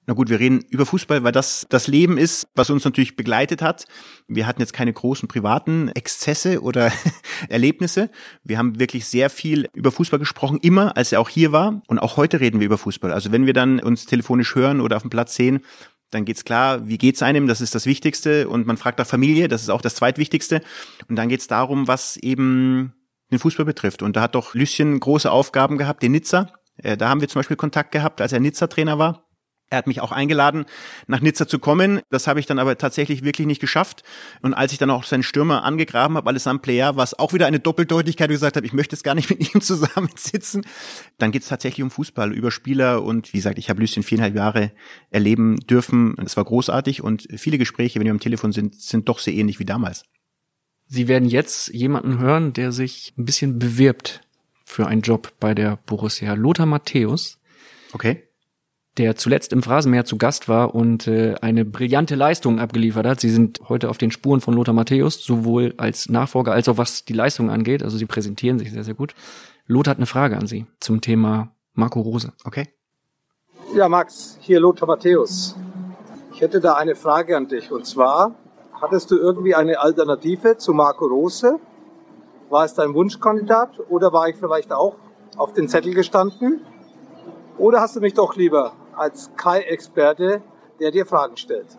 Na gut, wir reden über Fußball, weil das das Leben ist, was uns natürlich begleitet hat. Wir hatten jetzt keine großen privaten Exzesse oder Erlebnisse. Wir haben wirklich sehr viel über Fußball gesprochen, immer als er auch hier war. Und auch heute reden wir über Fußball. Also wenn wir dann uns telefonisch hören oder auf dem Platz sehen, dann geht's klar, wie geht's einem, das ist das Wichtigste. Und man fragt nach Familie, das ist auch das Zweitwichtigste. Und dann geht's darum, was eben den Fußball betrifft. Und da hat doch Lüsschen große Aufgaben gehabt, den Nizza. Äh, da haben wir zum Beispiel Kontakt gehabt, als er Nizza-Trainer war. Er hat mich auch eingeladen, nach Nizza zu kommen. Das habe ich dann aber tatsächlich wirklich nicht geschafft. Und als ich dann auch seinen Stürmer angegraben habe, Alessandro Player, war es auch wieder eine Doppeldeutigkeit, gesagt habe, ich möchte jetzt gar nicht mit ihm zusammensitzen. Dann geht es tatsächlich um Fußball, über Spieler. Und wie gesagt, ich habe Lucien viereinhalb Jahre erleben dürfen. Es war großartig und viele Gespräche, wenn wir am Telefon sind, sind doch sehr ähnlich wie damals. Sie werden jetzt jemanden hören, der sich ein bisschen bewirbt für einen Job bei der Borussia. Lothar Matthäus. Okay der zuletzt im Phrasenmeer zu Gast war und äh, eine brillante Leistung abgeliefert hat. Sie sind heute auf den Spuren von Lothar Matthäus, sowohl als Nachfolger als auch was die Leistung angeht. Also sie präsentieren sich sehr, sehr gut. Lothar hat eine Frage an Sie zum Thema Marco Rose. Okay. Ja, Max, hier Lothar Matthäus. Ich hätte da eine Frage an dich. Und zwar, hattest du irgendwie eine Alternative zu Marco Rose? War es dein Wunschkandidat oder war ich vielleicht auch auf den Zettel gestanden? Oder hast du mich doch lieber als Kai-Experte, der dir Fragen stellt.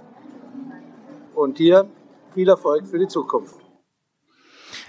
Und dir viel Erfolg für die Zukunft.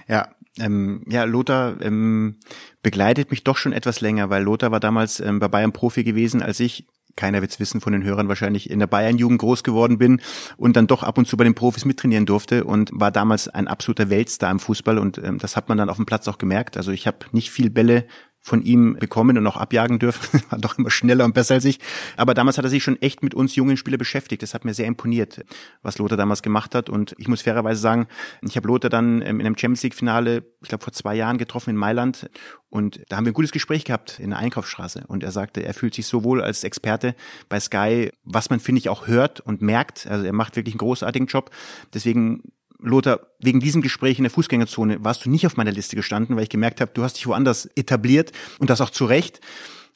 Ja, ähm, ja, Lothar ähm, begleitet mich doch schon etwas länger, weil Lothar war damals ähm, bei Bayern Profi gewesen, als ich keiner wird's wissen von den Hörern wahrscheinlich, in der Bayern-Jugend groß geworden bin und dann doch ab und zu bei den Profis mittrainieren durfte und war damals ein absoluter Weltstar im Fußball und ähm, das hat man dann auf dem Platz auch gemerkt. Also ich habe nicht viel Bälle von ihm bekommen und auch abjagen dürfen. War doch immer schneller und besser als ich. Aber damals hat er sich schon echt mit uns jungen Spielern beschäftigt. Das hat mir sehr imponiert, was Lothar damals gemacht hat. Und ich muss fairerweise sagen, ich habe Lothar dann ähm, in einem Champions League-Finale, ich glaube vor zwei Jahren getroffen in Mailand. Und da haben wir ein gutes Gespräch gehabt in der Einkaufsstraße. Und er sagte, er fühlt sich so wohl als Experte bei Sky, was man, finde ich, auch hört und merkt. Also er macht wirklich einen großartigen Job. Deswegen Lothar, wegen diesem Gespräch in der Fußgängerzone warst du nicht auf meiner Liste gestanden, weil ich gemerkt habe, du hast dich woanders etabliert und das auch zu Recht.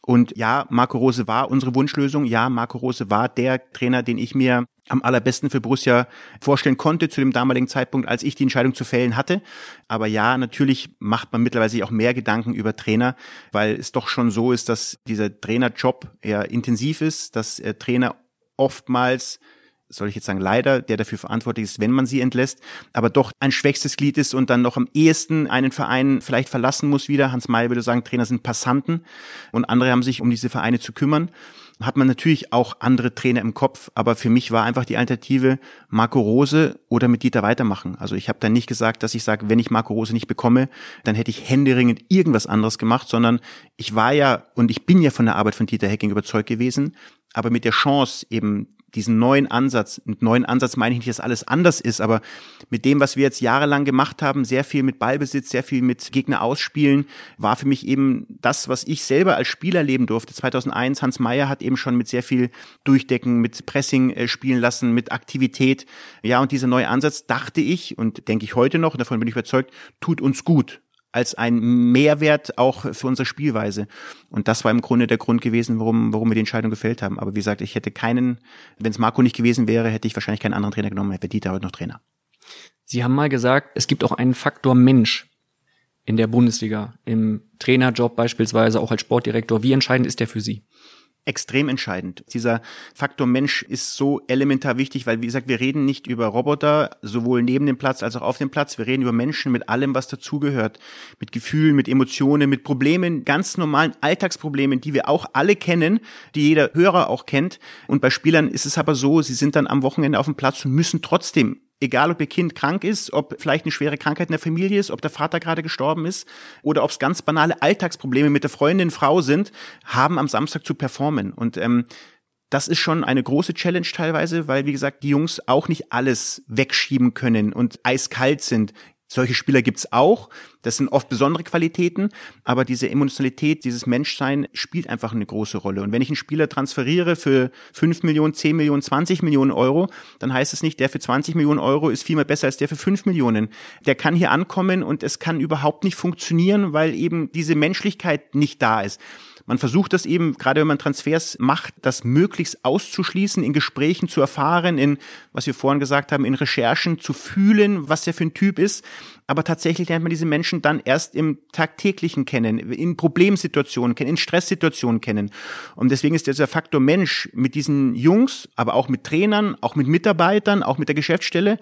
Und ja, Marco Rose war unsere Wunschlösung. Ja, Marco Rose war der Trainer, den ich mir am allerbesten für Borussia vorstellen konnte zu dem damaligen Zeitpunkt, als ich die Entscheidung zu fällen hatte. Aber ja, natürlich macht man mittlerweile auch mehr Gedanken über Trainer, weil es doch schon so ist, dass dieser Trainerjob eher intensiv ist, dass Trainer oftmals soll ich jetzt sagen, leider, der dafür verantwortlich ist, wenn man sie entlässt, aber doch ein schwächstes Glied ist und dann noch am ehesten einen Verein vielleicht verlassen muss wieder. Hans Mayer würde sagen, Trainer sind Passanten und andere haben sich um diese Vereine zu kümmern. Hat man natürlich auch andere Trainer im Kopf, aber für mich war einfach die Alternative Marco Rose oder mit Dieter weitermachen. Also ich habe dann nicht gesagt, dass ich sage, wenn ich Marco Rose nicht bekomme, dann hätte ich händeringend irgendwas anderes gemacht, sondern ich war ja und ich bin ja von der Arbeit von Dieter Hecking überzeugt gewesen, aber mit der Chance eben diesen neuen Ansatz, mit neuen Ansatz meine ich nicht, dass alles anders ist, aber mit dem, was wir jetzt jahrelang gemacht haben, sehr viel mit Ballbesitz, sehr viel mit Gegner ausspielen, war für mich eben das, was ich selber als Spieler leben durfte. 2001, Hans Meyer hat eben schon mit sehr viel Durchdecken, mit Pressing äh, spielen lassen, mit Aktivität. Ja, und dieser neue Ansatz, dachte ich und denke ich heute noch, davon bin ich überzeugt, tut uns gut als ein Mehrwert auch für unsere Spielweise. Und das war im Grunde der Grund gewesen, warum, warum wir die Entscheidung gefällt haben. Aber wie gesagt, ich hätte keinen, wenn es Marco nicht gewesen wäre, hätte ich wahrscheinlich keinen anderen Trainer genommen, hätte Dieter heute noch Trainer. Sie haben mal gesagt, es gibt auch einen Faktor Mensch in der Bundesliga, im Trainerjob beispielsweise, auch als Sportdirektor. Wie entscheidend ist der für Sie? Extrem entscheidend. Dieser Faktor Mensch ist so elementar wichtig, weil wie gesagt, wir reden nicht über Roboter, sowohl neben dem Platz als auch auf dem Platz. Wir reden über Menschen mit allem, was dazugehört. Mit Gefühlen, mit Emotionen, mit Problemen, ganz normalen Alltagsproblemen, die wir auch alle kennen, die jeder Hörer auch kennt. Und bei Spielern ist es aber so, sie sind dann am Wochenende auf dem Platz und müssen trotzdem egal ob ihr Kind krank ist, ob vielleicht eine schwere Krankheit in der Familie ist, ob der Vater gerade gestorben ist oder ob es ganz banale Alltagsprobleme mit der Freundin, Frau sind, haben am Samstag zu performen. Und ähm, das ist schon eine große Challenge teilweise, weil, wie gesagt, die Jungs auch nicht alles wegschieben können und eiskalt sind. Solche Spieler gibt's auch. Das sind oft besondere Qualitäten, aber diese Emotionalität, dieses Menschsein spielt einfach eine große Rolle. Und wenn ich einen Spieler transferiere für 5 Millionen, 10 Millionen, 20 Millionen Euro, dann heißt es nicht, der für 20 Millionen Euro ist viermal besser als der für 5 Millionen. Der kann hier ankommen und es kann überhaupt nicht funktionieren, weil eben diese Menschlichkeit nicht da ist. Man versucht das eben, gerade wenn man Transfers macht, das möglichst auszuschließen, in Gesprächen zu erfahren, in, was wir vorhin gesagt haben, in Recherchen zu fühlen, was der für ein Typ ist. Aber tatsächlich lernt man diese Menschen dann erst im tagtäglichen kennen, in Problemsituationen kennen, in Stresssituationen kennen. Und deswegen ist dieser Faktor Mensch mit diesen Jungs, aber auch mit Trainern, auch mit Mitarbeitern, auch mit der Geschäftsstelle,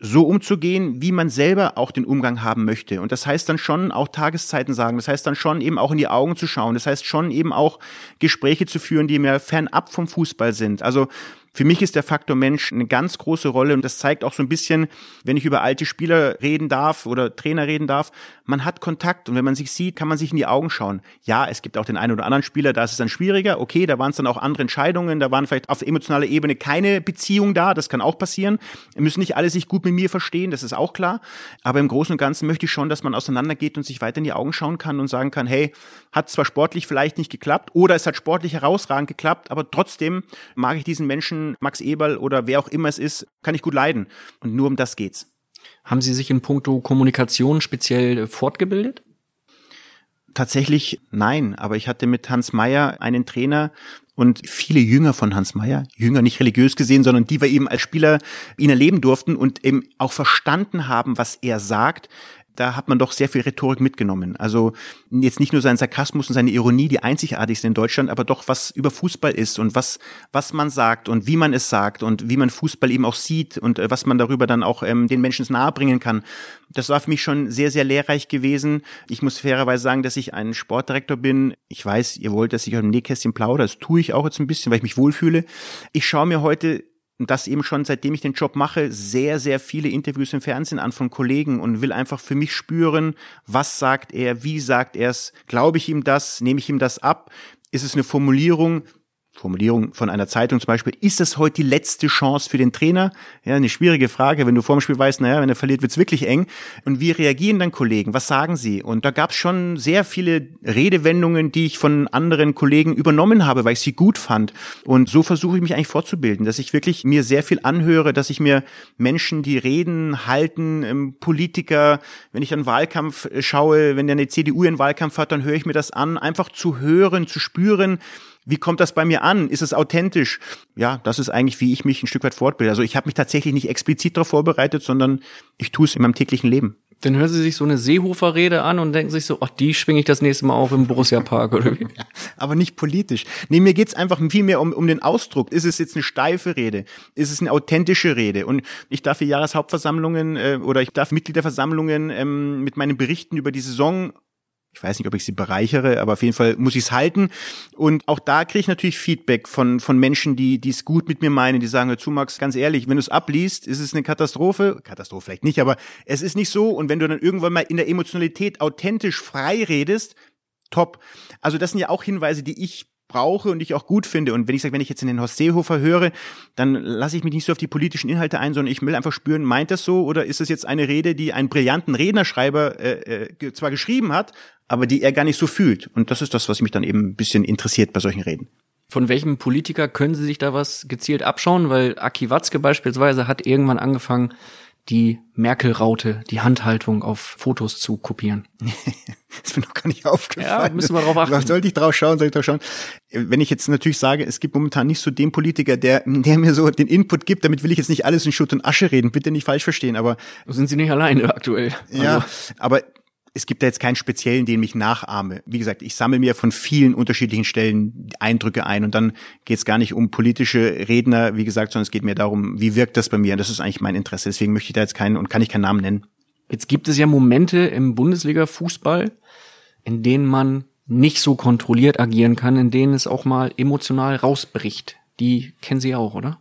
so umzugehen, wie man selber auch den Umgang haben möchte. Und das heißt dann schon auch Tageszeiten sagen. Das heißt dann schon eben auch in die Augen zu schauen. Das heißt schon eben auch Gespräche zu führen, die mehr fernab vom Fußball sind. Also für mich ist der Faktor Mensch eine ganz große Rolle und das zeigt auch so ein bisschen, wenn ich über alte Spieler reden darf oder Trainer reden darf, man hat Kontakt und wenn man sich sieht, kann man sich in die Augen schauen. Ja, es gibt auch den einen oder anderen Spieler, da ist es dann schwieriger. Okay, da waren es dann auch andere Entscheidungen, da waren vielleicht auf emotionaler Ebene keine Beziehung da, das kann auch passieren. Müssen nicht alle sich gut mit mir verstehen, das ist auch klar. Aber im Großen und Ganzen möchte ich schon, dass man auseinandergeht und sich weiter in die Augen schauen kann und sagen kann, hey, hat zwar sportlich vielleicht nicht geklappt oder es hat sportlich herausragend geklappt, aber trotzdem mag ich diesen Menschen Max Eberl oder wer auch immer es ist, kann ich gut leiden. Und nur um das geht's. Haben Sie sich in puncto Kommunikation speziell fortgebildet? Tatsächlich nein, aber ich hatte mit Hans Meyer einen Trainer und viele Jünger von Hans Meyer, Jünger nicht religiös gesehen, sondern die wir eben als Spieler ihn erleben durften und eben auch verstanden haben, was er sagt, da hat man doch sehr viel Rhetorik mitgenommen. Also jetzt nicht nur sein Sarkasmus und seine Ironie, die einzigartig sind in Deutschland, aber doch was über Fußball ist und was, was man sagt und wie man es sagt und wie man Fußball eben auch sieht und äh, was man darüber dann auch ähm, den Menschen nahe bringen kann. Das war für mich schon sehr, sehr lehrreich gewesen. Ich muss fairerweise sagen, dass ich ein Sportdirektor bin. Ich weiß, ihr wollt, dass ich aus dem Nähkästchen plaudere. Das tue ich auch jetzt ein bisschen, weil ich mich wohlfühle. Ich schaue mir heute und das eben schon seitdem ich den Job mache, sehr, sehr viele Interviews im Fernsehen an von Kollegen und will einfach für mich spüren, was sagt er, wie sagt er es, glaube ich ihm das, nehme ich ihm das ab, ist es eine Formulierung, Formulierung von einer Zeitung zum Beispiel, ist es heute die letzte Chance für den Trainer? Ja, eine schwierige Frage, wenn du vor dem Spiel weißt, naja, wenn er verliert, wird's wirklich eng. Und wie reagieren dann Kollegen? Was sagen sie? Und da gab's schon sehr viele Redewendungen, die ich von anderen Kollegen übernommen habe, weil ich sie gut fand. Und so versuche ich mich eigentlich fortzubilden, dass ich wirklich mir sehr viel anhöre, dass ich mir Menschen, die reden, halten, ähm, Politiker, wenn ich einen Wahlkampf äh, schaue, wenn der eine CDU einen Wahlkampf hat, dann höre ich mir das an, einfach zu hören, zu spüren, wie kommt das bei mir an? Ist es authentisch? Ja, das ist eigentlich, wie ich mich ein Stück weit fortbilde. Also ich habe mich tatsächlich nicht explizit darauf vorbereitet, sondern ich tue es in meinem täglichen Leben. Dann hören Sie sich so eine Seehofer-Rede an und denken sich so, ach, die schwinge ich das nächste Mal auch im Borussia-Park, oder wie? Aber nicht politisch. Nee, mir geht's einfach viel mehr um, um den Ausdruck. Ist es jetzt eine steife Rede? Ist es eine authentische Rede? Und ich darf für Jahreshauptversammlungen äh, oder ich darf Mitgliederversammlungen ähm, mit meinen Berichten über die Saison ich weiß nicht, ob ich sie bereichere, aber auf jeden Fall muss ich es halten. Und auch da kriege ich natürlich Feedback von, von Menschen, die die es gut mit mir meinen, die sagen, hör zu, Max, ganz ehrlich, wenn du es abliest, ist es eine Katastrophe. Katastrophe vielleicht nicht, aber es ist nicht so. Und wenn du dann irgendwann mal in der Emotionalität authentisch frei redest, top. Also das sind ja auch Hinweise, die ich brauche und ich auch gut finde. Und wenn ich sage, wenn ich jetzt in den Horst Seehofer höre, dann lasse ich mich nicht so auf die politischen Inhalte ein, sondern ich will einfach spüren, meint das so oder ist das jetzt eine Rede, die einen brillanten Rednerschreiber äh, äh, zwar geschrieben hat, aber die er gar nicht so fühlt. Und das ist das, was mich dann eben ein bisschen interessiert bei solchen Reden. Von welchem Politiker können Sie sich da was gezielt abschauen? Weil Aki Watzke beispielsweise hat irgendwann angefangen, die Merkel-Raute, die Handhaltung auf Fotos zu kopieren. das ist mir noch gar nicht aufgefallen. Ja, müssen wir drauf achten. Sollte ich drauf schauen, soll ich drauf schauen? Wenn ich jetzt natürlich sage, es gibt momentan nicht so den Politiker, der, der mir so den Input gibt, damit will ich jetzt nicht alles in Schutt und Asche reden, bitte nicht falsch verstehen, aber. Sind Sie nicht alleine aktuell? Ja, also. aber es gibt da jetzt keinen speziellen, den ich nachahme. Wie gesagt, ich sammle mir von vielen unterschiedlichen Stellen Eindrücke ein und dann geht es gar nicht um politische Redner, wie gesagt, sondern es geht mir darum, wie wirkt das bei mir. Und das ist eigentlich mein Interesse. Deswegen möchte ich da jetzt keinen und kann ich keinen Namen nennen. Jetzt gibt es ja Momente im Bundesliga-Fußball, in denen man nicht so kontrolliert agieren kann, in denen es auch mal emotional rausbricht. Die kennen Sie auch, oder?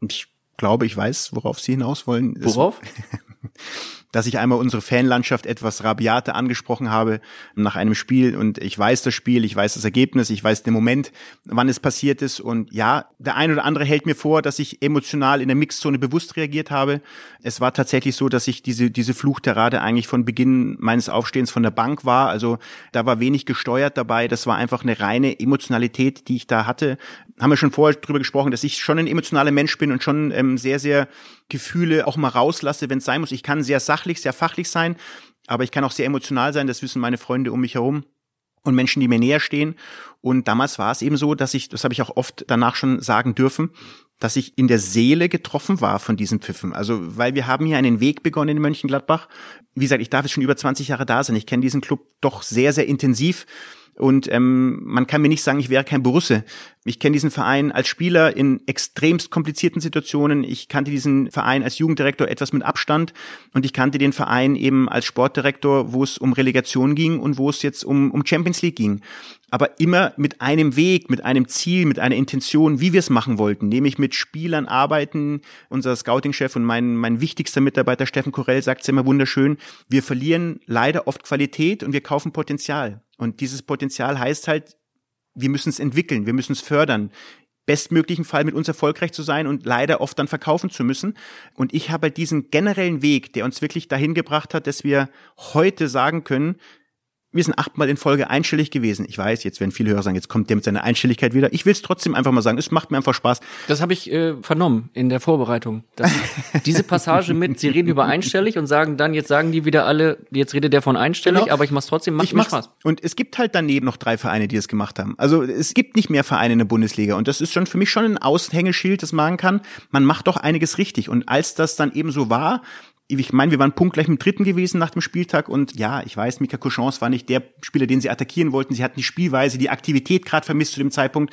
Ich glaube, ich weiß, worauf Sie hinaus wollen. Worauf? dass ich einmal unsere Fanlandschaft etwas rabiate angesprochen habe nach einem Spiel und ich weiß das Spiel, ich weiß das Ergebnis, ich weiß den Moment, wann es passiert ist und ja, der ein oder andere hält mir vor, dass ich emotional in der Mixzone bewusst reagiert habe. Es war tatsächlich so, dass ich diese, diese Fluchterade eigentlich von Beginn meines Aufstehens von der Bank war, also da war wenig gesteuert dabei, das war einfach eine reine Emotionalität, die ich da hatte. Haben wir schon vorher drüber gesprochen, dass ich schon ein emotionaler Mensch bin und schon ähm, sehr, sehr Gefühle auch mal rauslasse, wenn es sein muss. Ich kann sehr sachlich, sehr fachlich sein, aber ich kann auch sehr emotional sein. Das wissen meine Freunde um mich herum und Menschen, die mir näher stehen. Und damals war es eben so, dass ich, das habe ich auch oft danach schon sagen dürfen, dass ich in der Seele getroffen war von diesen Pfiffen. Also, weil wir haben hier einen Weg begonnen in Mönchengladbach. Wie gesagt, ich darf jetzt schon über 20 Jahre da sein. Ich kenne diesen Club doch sehr, sehr intensiv. Und ähm, man kann mir nicht sagen, ich wäre kein Borusse. Ich kenne diesen Verein als Spieler in extremst komplizierten Situationen. Ich kannte diesen Verein als Jugenddirektor etwas mit Abstand und ich kannte den Verein eben als Sportdirektor, wo es um Relegation ging und wo es jetzt um, um Champions League ging. Aber immer mit einem Weg, mit einem Ziel, mit einer Intention, wie wir es machen wollten, nämlich mit Spielern arbeiten. Unser Scouting-Chef und mein, mein wichtigster Mitarbeiter Steffen Korell sagt es immer wunderschön, wir verlieren leider oft Qualität und wir kaufen Potenzial. Und dieses Potenzial heißt halt, wir müssen es entwickeln, wir müssen es fördern, bestmöglichen Fall mit uns erfolgreich zu sein und leider oft dann verkaufen zu müssen. Und ich habe halt diesen generellen Weg, der uns wirklich dahin gebracht hat, dass wir heute sagen können, wir sind achtmal in Folge einstellig gewesen. Ich weiß, jetzt werden viele Hörer sagen, jetzt kommt der mit seiner Einstelligkeit wieder. Ich will es trotzdem einfach mal sagen. Es macht mir einfach Spaß. Das habe ich äh, vernommen in der Vorbereitung. diese Passage mit, sie reden über einstellig und sagen dann, jetzt sagen die wieder alle, jetzt redet der von einstellig, genau. aber ich mach's trotzdem, macht ich mir mach's. Spaß. Und es gibt halt daneben noch drei Vereine, die es gemacht haben. Also es gibt nicht mehr Vereine in der Bundesliga. Und das ist schon für mich schon ein Aushängeschild, das man kann. Man macht doch einiges richtig. Und als das dann eben so war, ich meine, wir waren punktgleich mit Dritten gewesen nach dem Spieltag und ja, ich weiß, Mika Cochance war nicht der Spieler, den sie attackieren wollten. Sie hatten die Spielweise, die Aktivität gerade vermisst zu dem Zeitpunkt.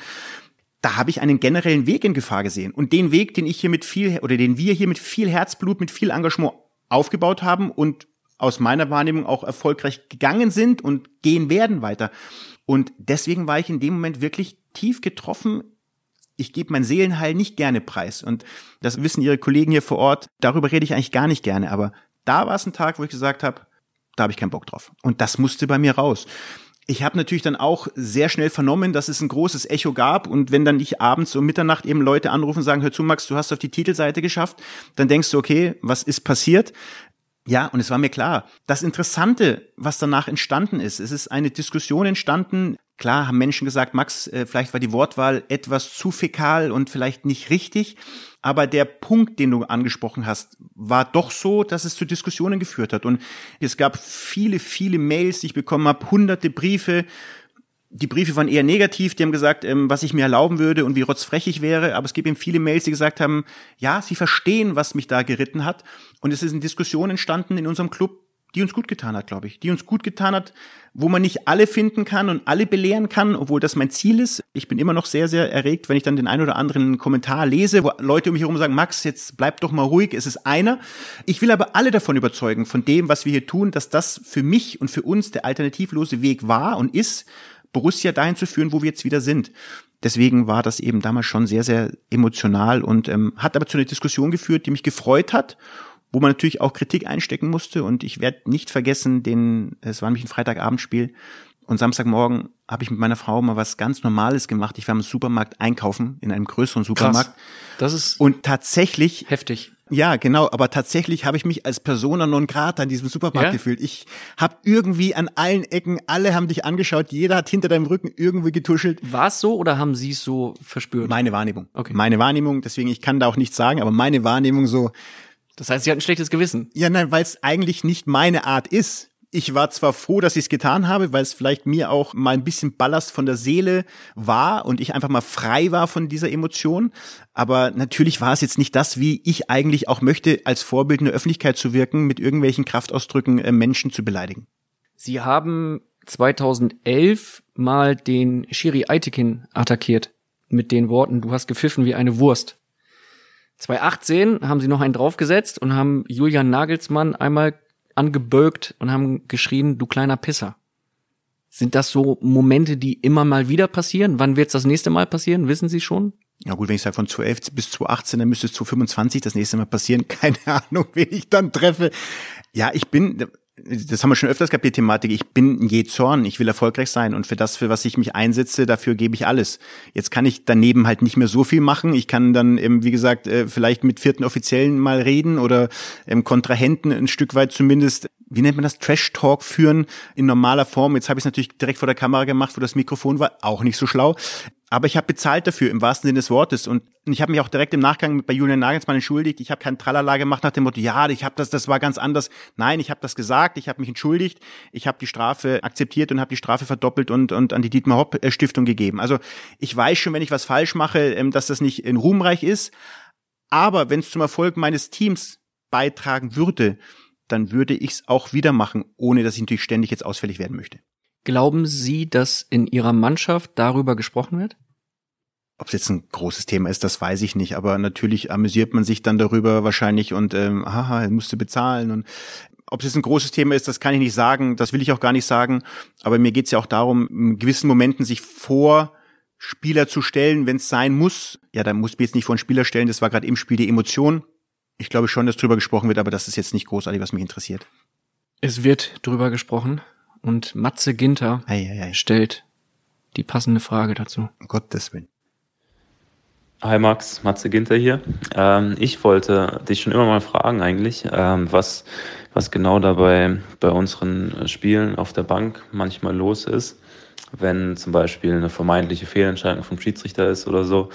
Da habe ich einen generellen Weg in Gefahr gesehen. Und den Weg, den ich hier mit viel, oder den wir hier mit viel Herzblut, mit viel Engagement aufgebaut haben und aus meiner Wahrnehmung auch erfolgreich gegangen sind und gehen werden weiter. Und deswegen war ich in dem Moment wirklich tief getroffen ich gebe mein Seelenheil nicht gerne preis. Und das wissen Ihre Kollegen hier vor Ort. Darüber rede ich eigentlich gar nicht gerne. Aber da war es ein Tag, wo ich gesagt habe, da habe ich keinen Bock drauf. Und das musste bei mir raus. Ich habe natürlich dann auch sehr schnell vernommen, dass es ein großes Echo gab. Und wenn dann nicht abends um Mitternacht eben Leute anrufen und sagen, hör zu, Max, du hast auf die Titelseite geschafft, dann denkst du, okay, was ist passiert? Ja, und es war mir klar. Das Interessante, was danach entstanden ist, es ist eine Diskussion entstanden. Klar haben Menschen gesagt, Max, äh, vielleicht war die Wortwahl etwas zu fäkal und vielleicht nicht richtig. Aber der Punkt, den du angesprochen hast, war doch so, dass es zu Diskussionen geführt hat. Und es gab viele, viele Mails, die ich bekommen habe, hunderte Briefe die Briefe waren eher negativ, die haben gesagt, ähm, was ich mir erlauben würde und wie rotzfrech ich wäre, aber es gibt eben viele Mails, die gesagt haben, ja, sie verstehen, was mich da geritten hat und es ist eine Diskussion entstanden in unserem Club, die uns gut getan hat, glaube ich, die uns gut getan hat, wo man nicht alle finden kann und alle belehren kann, obwohl das mein Ziel ist. Ich bin immer noch sehr, sehr erregt, wenn ich dann den einen oder anderen Kommentar lese, wo Leute um mich herum sagen, Max, jetzt bleib doch mal ruhig, es ist einer. Ich will aber alle davon überzeugen, von dem, was wir hier tun, dass das für mich und für uns der alternativlose Weg war und ist Borussia dahin zu führen, wo wir jetzt wieder sind. Deswegen war das eben damals schon sehr, sehr emotional und ähm, hat aber zu einer Diskussion geführt, die mich gefreut hat, wo man natürlich auch Kritik einstecken musste. Und ich werde nicht vergessen, den, es war nämlich ein Freitagabendspiel und Samstagmorgen habe ich mit meiner Frau mal was ganz Normales gemacht. Ich war im Supermarkt einkaufen, in einem größeren Supermarkt. Krass. Das ist und tatsächlich heftig. Ja, genau, aber tatsächlich habe ich mich als Persona non grata in diesem Supermarkt ja? gefühlt. Ich habe irgendwie an allen Ecken, alle haben dich angeschaut, jeder hat hinter deinem Rücken irgendwie getuschelt. War es so oder haben sie es so verspürt? Meine Wahrnehmung. Okay. Meine Wahrnehmung, deswegen ich kann da auch nichts sagen, aber meine Wahrnehmung so. Das heißt, sie hat ein schlechtes Gewissen. Ja, nein, weil es eigentlich nicht meine Art ist Ich war zwar froh, dass ich es getan habe, weil es vielleicht mir auch mal ein bisschen Ballast von der Seele war und ich einfach mal frei war von dieser Emotion. Aber natürlich war es jetzt nicht das, wie ich eigentlich auch möchte, als Vorbild in der Öffentlichkeit zu wirken, mit irgendwelchen Kraftausdrücken äh, Menschen zu beleidigen. Sie haben 2011 mal den Shiri Aitekin attackiert mit den Worten, du hast gepfiffen wie eine Wurst. 2018 haben sie noch einen draufgesetzt und haben Julian Nagelsmann einmal angebölkt und haben geschrien, du kleiner Pisser. Sind das so Momente, die immer mal wieder passieren? Wann wird es das nächste Mal passieren? Wissen Sie schon? Ja gut, wenn ich sage von 2011 bis 2018, dann müsste es zu 25 das nächste Mal passieren. Keine Ahnung, wen ich dann treffe. Ja, ich bin, das haben wir schon öfters gehabt, die Thematik, ich bin ein Jezorn, ich will erfolgreich sein und für das, für was ich mich einsetze, dafür gebe ich alles. Jetzt kann ich daneben halt nicht mehr so viel machen. Ich kann dann eben, wie gesagt, äh, vielleicht mit vierten Offiziellen mal reden oder ähm, Kontrahenten ein Stück weit zumindest, wie nennt man das, Trash-Talk führen in normaler Form. Jetzt habe ich es natürlich direkt vor der Kamera gemacht, wo das Mikrofon war, auch nicht so schlau. Aber ich habe bezahlt dafür, im wahrsten Sinne des Wortes. Und ich habe mich auch direkt im Nachgang bei Julian Nagelsmann entschuldigt. Ich habe keinen Tralala gemacht nach dem Motto, ja, ich habe das, das war ganz anders. Nein, ich habe das gesagt, ich habe mich entschuldigt, ich habe die Strafe akzeptiert und habe die Strafe verdoppelt und, und an die Dietmar Hopp äh, Stiftung gegeben. Also ich weiß schon, wenn ich was falsch mache, ähm, dass das nicht in ruhmreich ist. Aber wenn es zum Erfolg meines Teams beitragen würde, dann würde ich es auch wieder machen, ohne dass ich natürlich ständig jetzt ausfällig werden möchte. Glauben Sie, dass in Ihrer Mannschaft darüber gesprochen wird? Ob es jetzt ein großes Thema ist, das weiß ich nicht. Aber natürlich amüsiert man sich dann darüber wahrscheinlich und ähm, haha, musste bezahlen und ob es jetzt ein großes Thema ist, das kann ich nicht sagen, das will ich auch gar nicht sagen. Aber mir geht es ja auch darum, in gewissen Momenten sich vor Spieler zu stellen, wenn es sein muss. Ja, da muss ich jetzt nicht vor einen Spieler stellen, das war gerade im Spiel die Emotion. Ich glaube schon, dass drüber gesprochen wird, aber das ist jetzt nicht großartig, was mich interessiert. Es wird drüber gesprochen und Matze Ginter ei, ei, ei. stellt die passende Frage dazu. Um Gottes Willen. Hi Max, Matze Ginter hier. Ähm, ich wollte dich schon immer mal fragen eigentlich, ähm, was, was genau dabei bei unseren Spielen auf der Bank manchmal los ist, wenn zum Beispiel eine vermeintliche Fehlentscheidung vom Schiedsrichter ist oder so.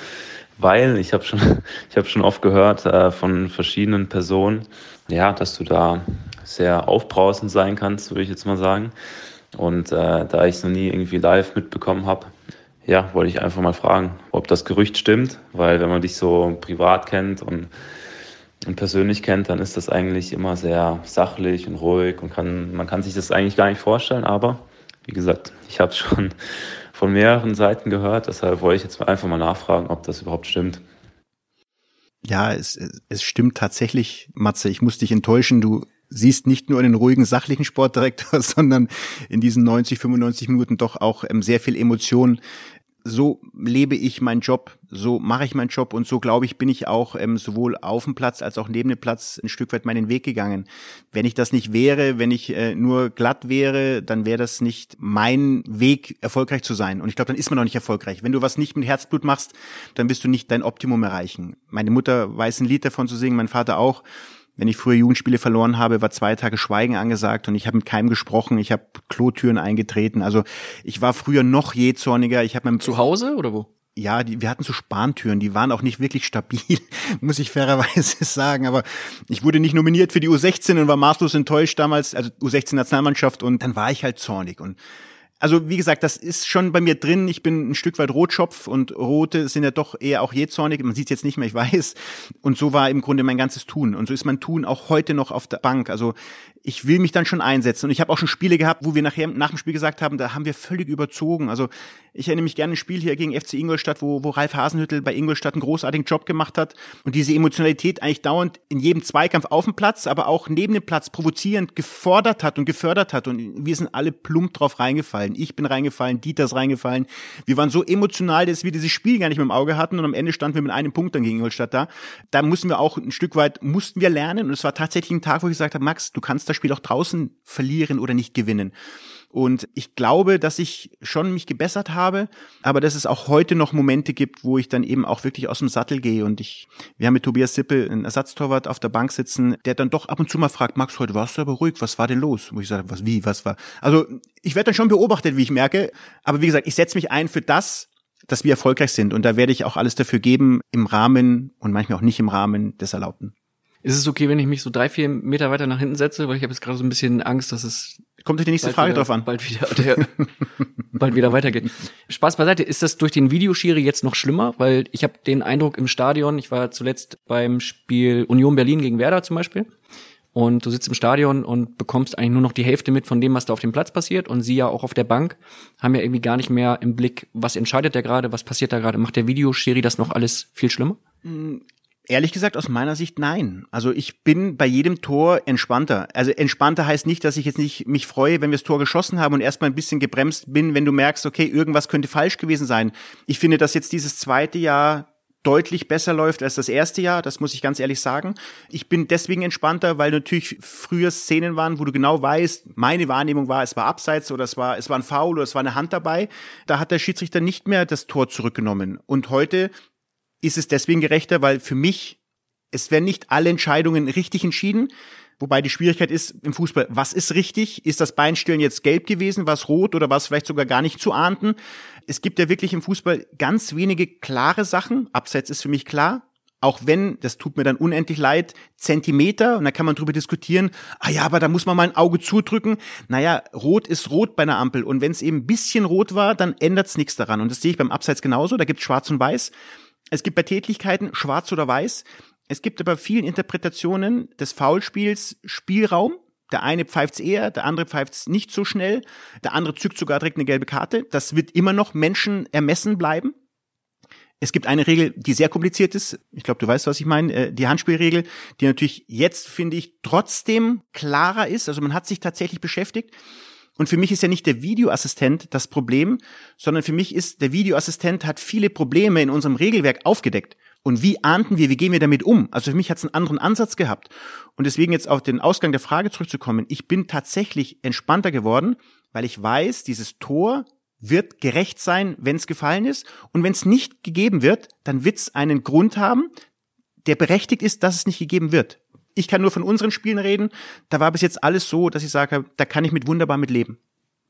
Weil ich habe schon, habe schon oft gehört äh, von verschiedenen Personen, ja, dass du da sehr aufbrausend sein kannst, würde ich jetzt mal sagen. Und äh, da ich es noch nie irgendwie live mitbekommen habe, ja, wollte ich einfach mal fragen, ob das Gerücht stimmt, weil wenn man dich so privat kennt und, und persönlich kennt, dann ist das eigentlich immer sehr sachlich und ruhig und kann, man kann sich das eigentlich gar nicht vorstellen, aber wie gesagt, ich habe es schon von mehreren Seiten gehört, deshalb wollte ich jetzt einfach mal nachfragen, ob das überhaupt stimmt. Ja, es, es stimmt tatsächlich, Matze. Ich muss dich enttäuschen. Du siehst nicht nur einen ruhigen, sachlichen Sportdirektor, sondern in diesen 90, 95 Minuten doch auch ähm, sehr viel Emotion so lebe ich meinen Job, so mache ich meinen Job und so glaube ich, bin ich auch ähm, sowohl auf dem Platz als auch neben dem Platz ein Stück weit meinen Weg gegangen. Wenn ich das nicht wäre, wenn ich äh, nur glatt wäre, dann wäre das nicht mein Weg, erfolgreich zu sein. Und ich glaube, dann ist man noch nicht erfolgreich. Wenn du was nicht mit Herzblut machst, dann wirst du nicht dein Optimum erreichen. Meine Mutter weiß ein Lied davon zu singen, mein Vater auch wenn ich früher Jugendspiele verloren habe, war zwei Tage Schweigen angesagt und ich habe mit keinem gesprochen. Ich habe Klotüren eingetreten. Also ich war früher noch jähzorniger. Ich habe zu Hause oder wo? Ja, die, wir hatten so Spantüren, die waren auch nicht wirklich stabil, muss ich fairerweise sagen. Aber ich wurde nicht nominiert für die U16 und war maßlos enttäuscht damals, also U16-Nationalmannschaft und dann war ich halt zornig und also wie gesagt, das ist schon bei mir drin. Ich bin ein Stück weit Rotschopf und Rote sind ja doch eher auch jähzornig. Man sieht es jetzt nicht mehr, ich weiß. Und so war im Grunde mein ganzes Tun. Und so ist mein Tun auch heute noch auf der Bank. Also ich will mich dann schon einsetzen. Und ich habe auch schon Spiele gehabt, wo wir nachher nach dem Spiel gesagt haben, da haben wir völlig überzogen. Also ich erinnere mich gerne ein Spiel hier gegen FC Ingolstadt, wo, wo Ralf Hasenhüttel bei Ingolstadt einen großartigen Job gemacht hat und diese Emotionalität eigentlich dauernd in jedem Zweikampf auf dem Platz, aber auch neben dem Platz provozierend gefordert hat und gefördert hat. Und wir sind alle plump drauf reingefallen. Ich bin reingefallen, Dieter ist reingefallen. Wir waren so emotional, dass wir dieses Spiel gar nicht mehr im Auge hatten und am Ende standen wir mit einem Punkt dann gegen Ingolstadt da. Da mussten wir auch ein Stück weit, mussten wir lernen und es war tatsächlich ein Tag, wo ich gesagt habe, Max, du kannst das Spiel auch draußen verlieren oder nicht gewinnen. Und ich glaube, dass ich schon mich gebessert habe, aber dass es auch heute noch Momente gibt, wo ich dann eben auch wirklich aus dem Sattel gehe. Und ich, wir haben mit Tobias Sippel einen Ersatztorwart auf der Bank sitzen, der dann doch ab und zu mal fragt, Max, heute warst du aber ruhig, was war denn los? Wo ich sage, was, wie, was war? Also ich werde dann schon beobachtet, wie ich merke. Aber wie gesagt, ich setze mich ein für das, dass wir erfolgreich sind. Und da werde ich auch alles dafür geben, im Rahmen und manchmal auch nicht im Rahmen des Erlaubten. Ist es okay, wenn ich mich so drei, vier Meter weiter nach hinten setze? Weil ich habe jetzt gerade so ein bisschen Angst, dass es Kommt auf die nächste bald Frage wieder, drauf an. Bald wieder, der, bald wieder weitergeht. Spaß beiseite. Ist das durch den Videoschiri jetzt noch schlimmer? Weil ich habe den Eindruck im Stadion, ich war zuletzt beim Spiel Union Berlin gegen Werder zum Beispiel. Und du sitzt im Stadion und bekommst eigentlich nur noch die Hälfte mit von dem, was da auf dem Platz passiert. Und sie ja auch auf der Bank haben ja irgendwie gar nicht mehr im Blick, was entscheidet der gerade, was passiert da gerade. Macht der Videoschiri das noch alles viel schlimmer? Ehrlich gesagt, aus meiner Sicht nein. Also ich bin bei jedem Tor entspannter. Also entspannter heißt nicht, dass ich jetzt nicht mich freue, wenn wir das Tor geschossen haben und erstmal ein bisschen gebremst bin, wenn du merkst, okay, irgendwas könnte falsch gewesen sein. Ich finde, dass jetzt dieses zweite Jahr deutlich besser läuft als das erste Jahr, das muss ich ganz ehrlich sagen. Ich bin deswegen entspannter, weil natürlich früher Szenen waren, wo du genau weißt, meine Wahrnehmung war, es war abseits oder es war, es war ein Foul oder es war eine Hand dabei. Da hat der Schiedsrichter nicht mehr das Tor zurückgenommen. Und heute ist es deswegen gerechter, weil für mich, es werden nicht alle Entscheidungen richtig entschieden. Wobei die Schwierigkeit ist im Fußball, was ist richtig? Ist das Beinstellen jetzt gelb gewesen, was rot oder was vielleicht sogar gar nicht zu ahnden? Es gibt ja wirklich im Fußball ganz wenige klare Sachen. Abseits ist für mich klar. Auch wenn, das tut mir dann unendlich leid, Zentimeter, und da kann man drüber diskutieren, ah ja, aber da muss man mal ein Auge zudrücken. Naja, rot ist rot bei einer Ampel. Und wenn es eben ein bisschen rot war, dann ändert's nichts daran. Und das sehe ich beim Abseits genauso. Da gibt's schwarz und weiß. Es gibt bei Tätlichkeiten schwarz oder weiß. Es gibt aber vielen Interpretationen des Foulspiels Spielraum. Der eine pfeift's eher, der andere pfeift's nicht so schnell, der andere zückt sogar direkt eine gelbe Karte. Das wird immer noch Menschen ermessen bleiben. Es gibt eine Regel, die sehr kompliziert ist. Ich glaube, du weißt, was ich meine. Äh, Die Handspielregel, die natürlich jetzt, finde ich, trotzdem klarer ist. Also man hat sich tatsächlich beschäftigt. Und für mich ist ja nicht der Videoassistent das Problem, sondern für mich ist, der Videoassistent hat viele Probleme in unserem Regelwerk aufgedeckt. Und wie ahnten wir, wie gehen wir damit um? Also für mich hat es einen anderen Ansatz gehabt. Und deswegen jetzt auf den Ausgang der Frage zurückzukommen, ich bin tatsächlich entspannter geworden, weil ich weiß, dieses Tor wird gerecht sein, wenn es gefallen ist. Und wenn es nicht gegeben wird, dann wird es einen Grund haben, der berechtigt ist, dass es nicht gegeben wird. Ich kann nur von unseren Spielen reden. Da war bis jetzt alles so, dass ich sage, da kann ich mit wunderbar mit leben.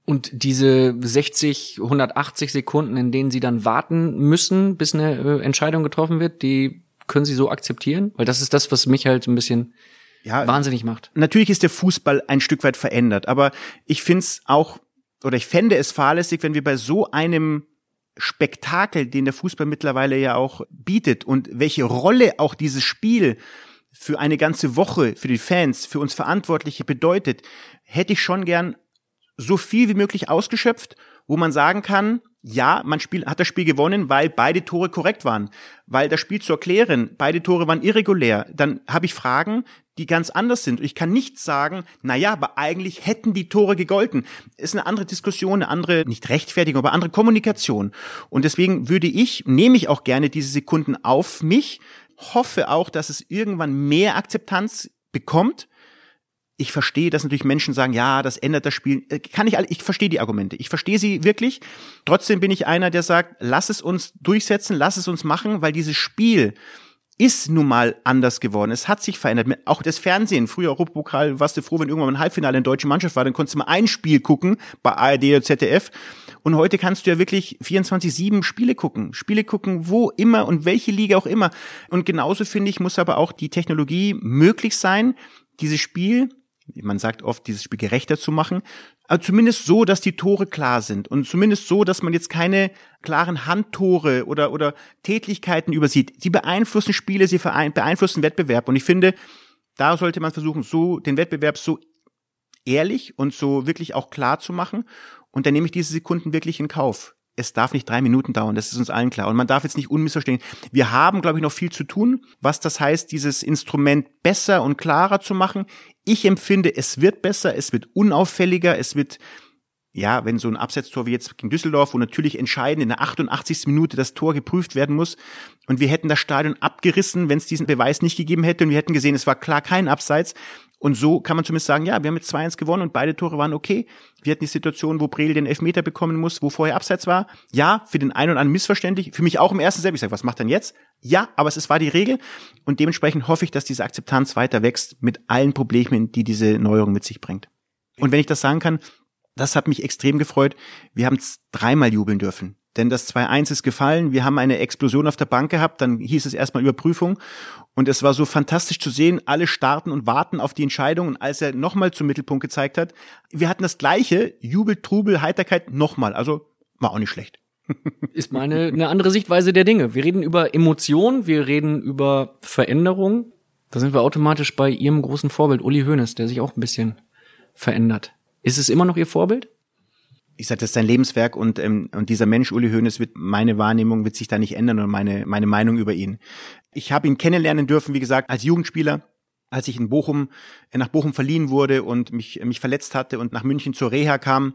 Und diese 60, 180 Sekunden, in denen sie dann warten müssen, bis eine äh, Entscheidung getroffen wird, die können sie so akzeptieren? Weil das ist das, was mich halt ein bisschen Ja, wahnsinnig macht. Natürlich ist der Fußball ein Stück weit verändert, aber ich finde es auch, oder ich fände es fahrlässig, wenn wir bei so einem Spektakel, den der Fußball mittlerweile ja auch bietet und welche Rolle auch dieses Spiel für eine ganze Woche, für die Fans, für uns Verantwortliche bedeutet, hätte ich schon gern so viel wie möglich ausgeschöpft, wo man sagen kann, ja, man Spiel, hat das Spiel gewonnen, weil beide Tore korrekt waren. Weil das Spiel zu erklären, beide Tore waren irregulär, dann habe ich Fragen, die ganz anders sind. Und ich kann nicht sagen, na ja, aber eigentlich hätten die Tore gegolten. Ist eine andere Diskussion, eine andere, nicht Rechtfertigung, aber andere Kommunikation. Und deswegen würde ich, nehme ich auch gerne diese Sekunden auf mich, hoffe auch, dass es irgendwann mehr Akzeptanz bekommt. Ich verstehe, dass natürlich Menschen sagen, ja, das ändert das Spiel. Äh, Kann ich alle, ich verstehe die Argumente. Ich verstehe sie wirklich. Trotzdem bin ich einer, der sagt, lass es uns durchsetzen, lass es uns machen, weil dieses Spiel ist nun mal anders geworden. Es hat sich verändert. Auch das Fernsehen. Früher Europapokal, warst du froh, wenn irgendwann mal ein Halbfinale in deutschen Mannschaft war, dann konntest du mal ein Spiel gucken bei ARD oder ZDF. Und heute kannst du ja wirklich 24-7 Spiele gucken. Spiele gucken, wo immer und welche Liga auch immer. Und genauso finde ich, muss aber auch die Technologie möglich sein, dieses Spiel man sagt oft, dieses Spiel gerechter zu machen, aber zumindest so, dass die Tore klar sind. Und zumindest so, dass man jetzt keine klaren Handtore oder, oder Tätlichkeiten übersieht. Sie beeinflussen Spiele, sie beeinflussen Wettbewerb. Und ich finde, da sollte man versuchen, so den Wettbewerb so ehrlich und so wirklich auch klar zu machen. Und dann nehme ich diese Sekunden wirklich in Kauf es darf nicht drei Minuten dauern, das ist uns allen klar. Und man darf jetzt nicht unmissverstehen. Wir haben, glaube ich, noch viel zu tun, was das heißt, dieses Instrument besser und klarer zu machen. Ich empfinde, es wird besser, es wird unauffälliger, es wird, ja, wenn so ein Absetztor wie jetzt gegen Düsseldorf, wo natürlich entscheidend in der 88. Minute das Tor geprüft werden muss und wir hätten das Stadion abgerissen, wenn es diesen Beweis nicht gegeben hätte und wir hätten gesehen, es war klar kein Abseits, und so kann man zumindest sagen, ja, wir haben mit 2-1 gewonnen und beide Tore waren okay. Wir hatten die Situation, wo Breel den Elfmeter bekommen muss, wo vorher Abseits war. Ja, für den einen und anderen missverständlich. Für mich auch im ersten selber. Ich sage, was macht denn jetzt? Ja, aber es war die Regel. Und dementsprechend hoffe ich, dass diese Akzeptanz weiter wächst mit allen Problemen, die diese Neuerung mit sich bringt. Und wenn ich das sagen kann, das hat mich extrem gefreut. Wir haben dreimal jubeln dürfen. Denn das 2-1 ist gefallen, wir haben eine Explosion auf der Bank gehabt, dann hieß es erstmal Überprüfung und es war so fantastisch zu sehen, alle starten und warten auf die Entscheidung und als er nochmal zum Mittelpunkt gezeigt hat, wir hatten das gleiche, Jubel, Trubel, Heiterkeit nochmal, also war auch nicht schlecht. Ist mal eine, eine andere Sichtweise der Dinge. Wir reden über Emotionen, wir reden über Veränderung. Da sind wir automatisch bei Ihrem großen Vorbild, Uli Hoeneß, der sich auch ein bisschen verändert. Ist es immer noch Ihr Vorbild? Ich sage, das ist sein Lebenswerk und, ähm, und dieser Mensch, Uli Hoeneß, wird, meine Wahrnehmung wird sich da nicht ändern und meine, meine Meinung über ihn. Ich habe ihn kennenlernen dürfen, wie gesagt, als Jugendspieler, als ich in Bochum, äh, nach Bochum verliehen wurde und mich, mich verletzt hatte und nach München zur Reha kam.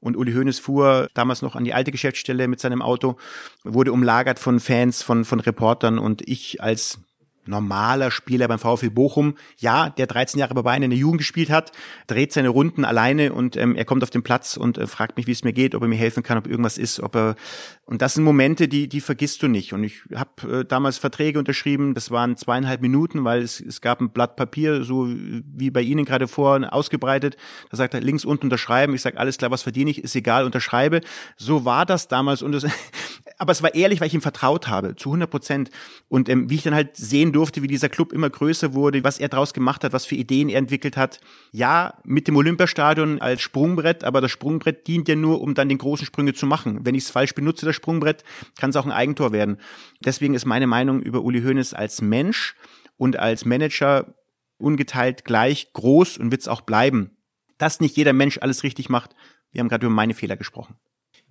Und Uli Hoeneß fuhr damals noch an die alte Geschäftsstelle mit seinem Auto, wurde umlagert von Fans, von, von Reportern und ich als normaler Spieler beim VfL Bochum. Ja, der 13 Jahre bei Bayern in der Jugend gespielt hat, dreht seine Runden alleine und ähm, er kommt auf den Platz und äh, fragt mich, wie es mir geht, ob er mir helfen kann, ob irgendwas ist, ob er und das sind Momente, die die vergisst du nicht. Und ich habe äh, damals Verträge unterschrieben. Das waren zweieinhalb Minuten, weil es, es gab ein Blatt Papier, so wie bei Ihnen gerade vor ausgebreitet. Da sagt er links unten unterschreiben. Ich sage alles klar, was verdiene ich, ist egal, unterschreibe. So war das damals und das, aber es war ehrlich, weil ich ihm vertraut habe zu 100 Prozent. Und ähm, wie ich dann halt sehen durfte, wie dieser Club immer größer wurde, was er daraus gemacht hat, was für Ideen er entwickelt hat. Ja, mit dem Olympiastadion als Sprungbrett, aber das Sprungbrett dient ja nur, um dann den großen Sprünge zu machen. Wenn ich es falsch benutze, das Sprungbrett, kann es auch ein Eigentor werden. Deswegen ist meine Meinung über Uli Hoeneß als Mensch und als Manager ungeteilt gleich groß und wird es auch bleiben. Dass nicht jeder Mensch alles richtig macht. Wir haben gerade über meine Fehler gesprochen.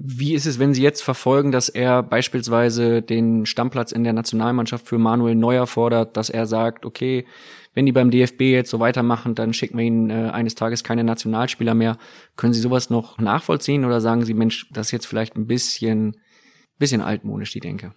Wie ist es, wenn Sie jetzt verfolgen, dass er beispielsweise den Stammplatz in der Nationalmannschaft für Manuel Neuer fordert, dass er sagt, okay, wenn die beim DFB jetzt so weitermachen, dann schicken wir ihnen äh, eines Tages keine Nationalspieler mehr. Können Sie sowas noch nachvollziehen oder sagen Sie, Mensch, das ist jetzt vielleicht ein bisschen, bisschen altmodisch, die Denke?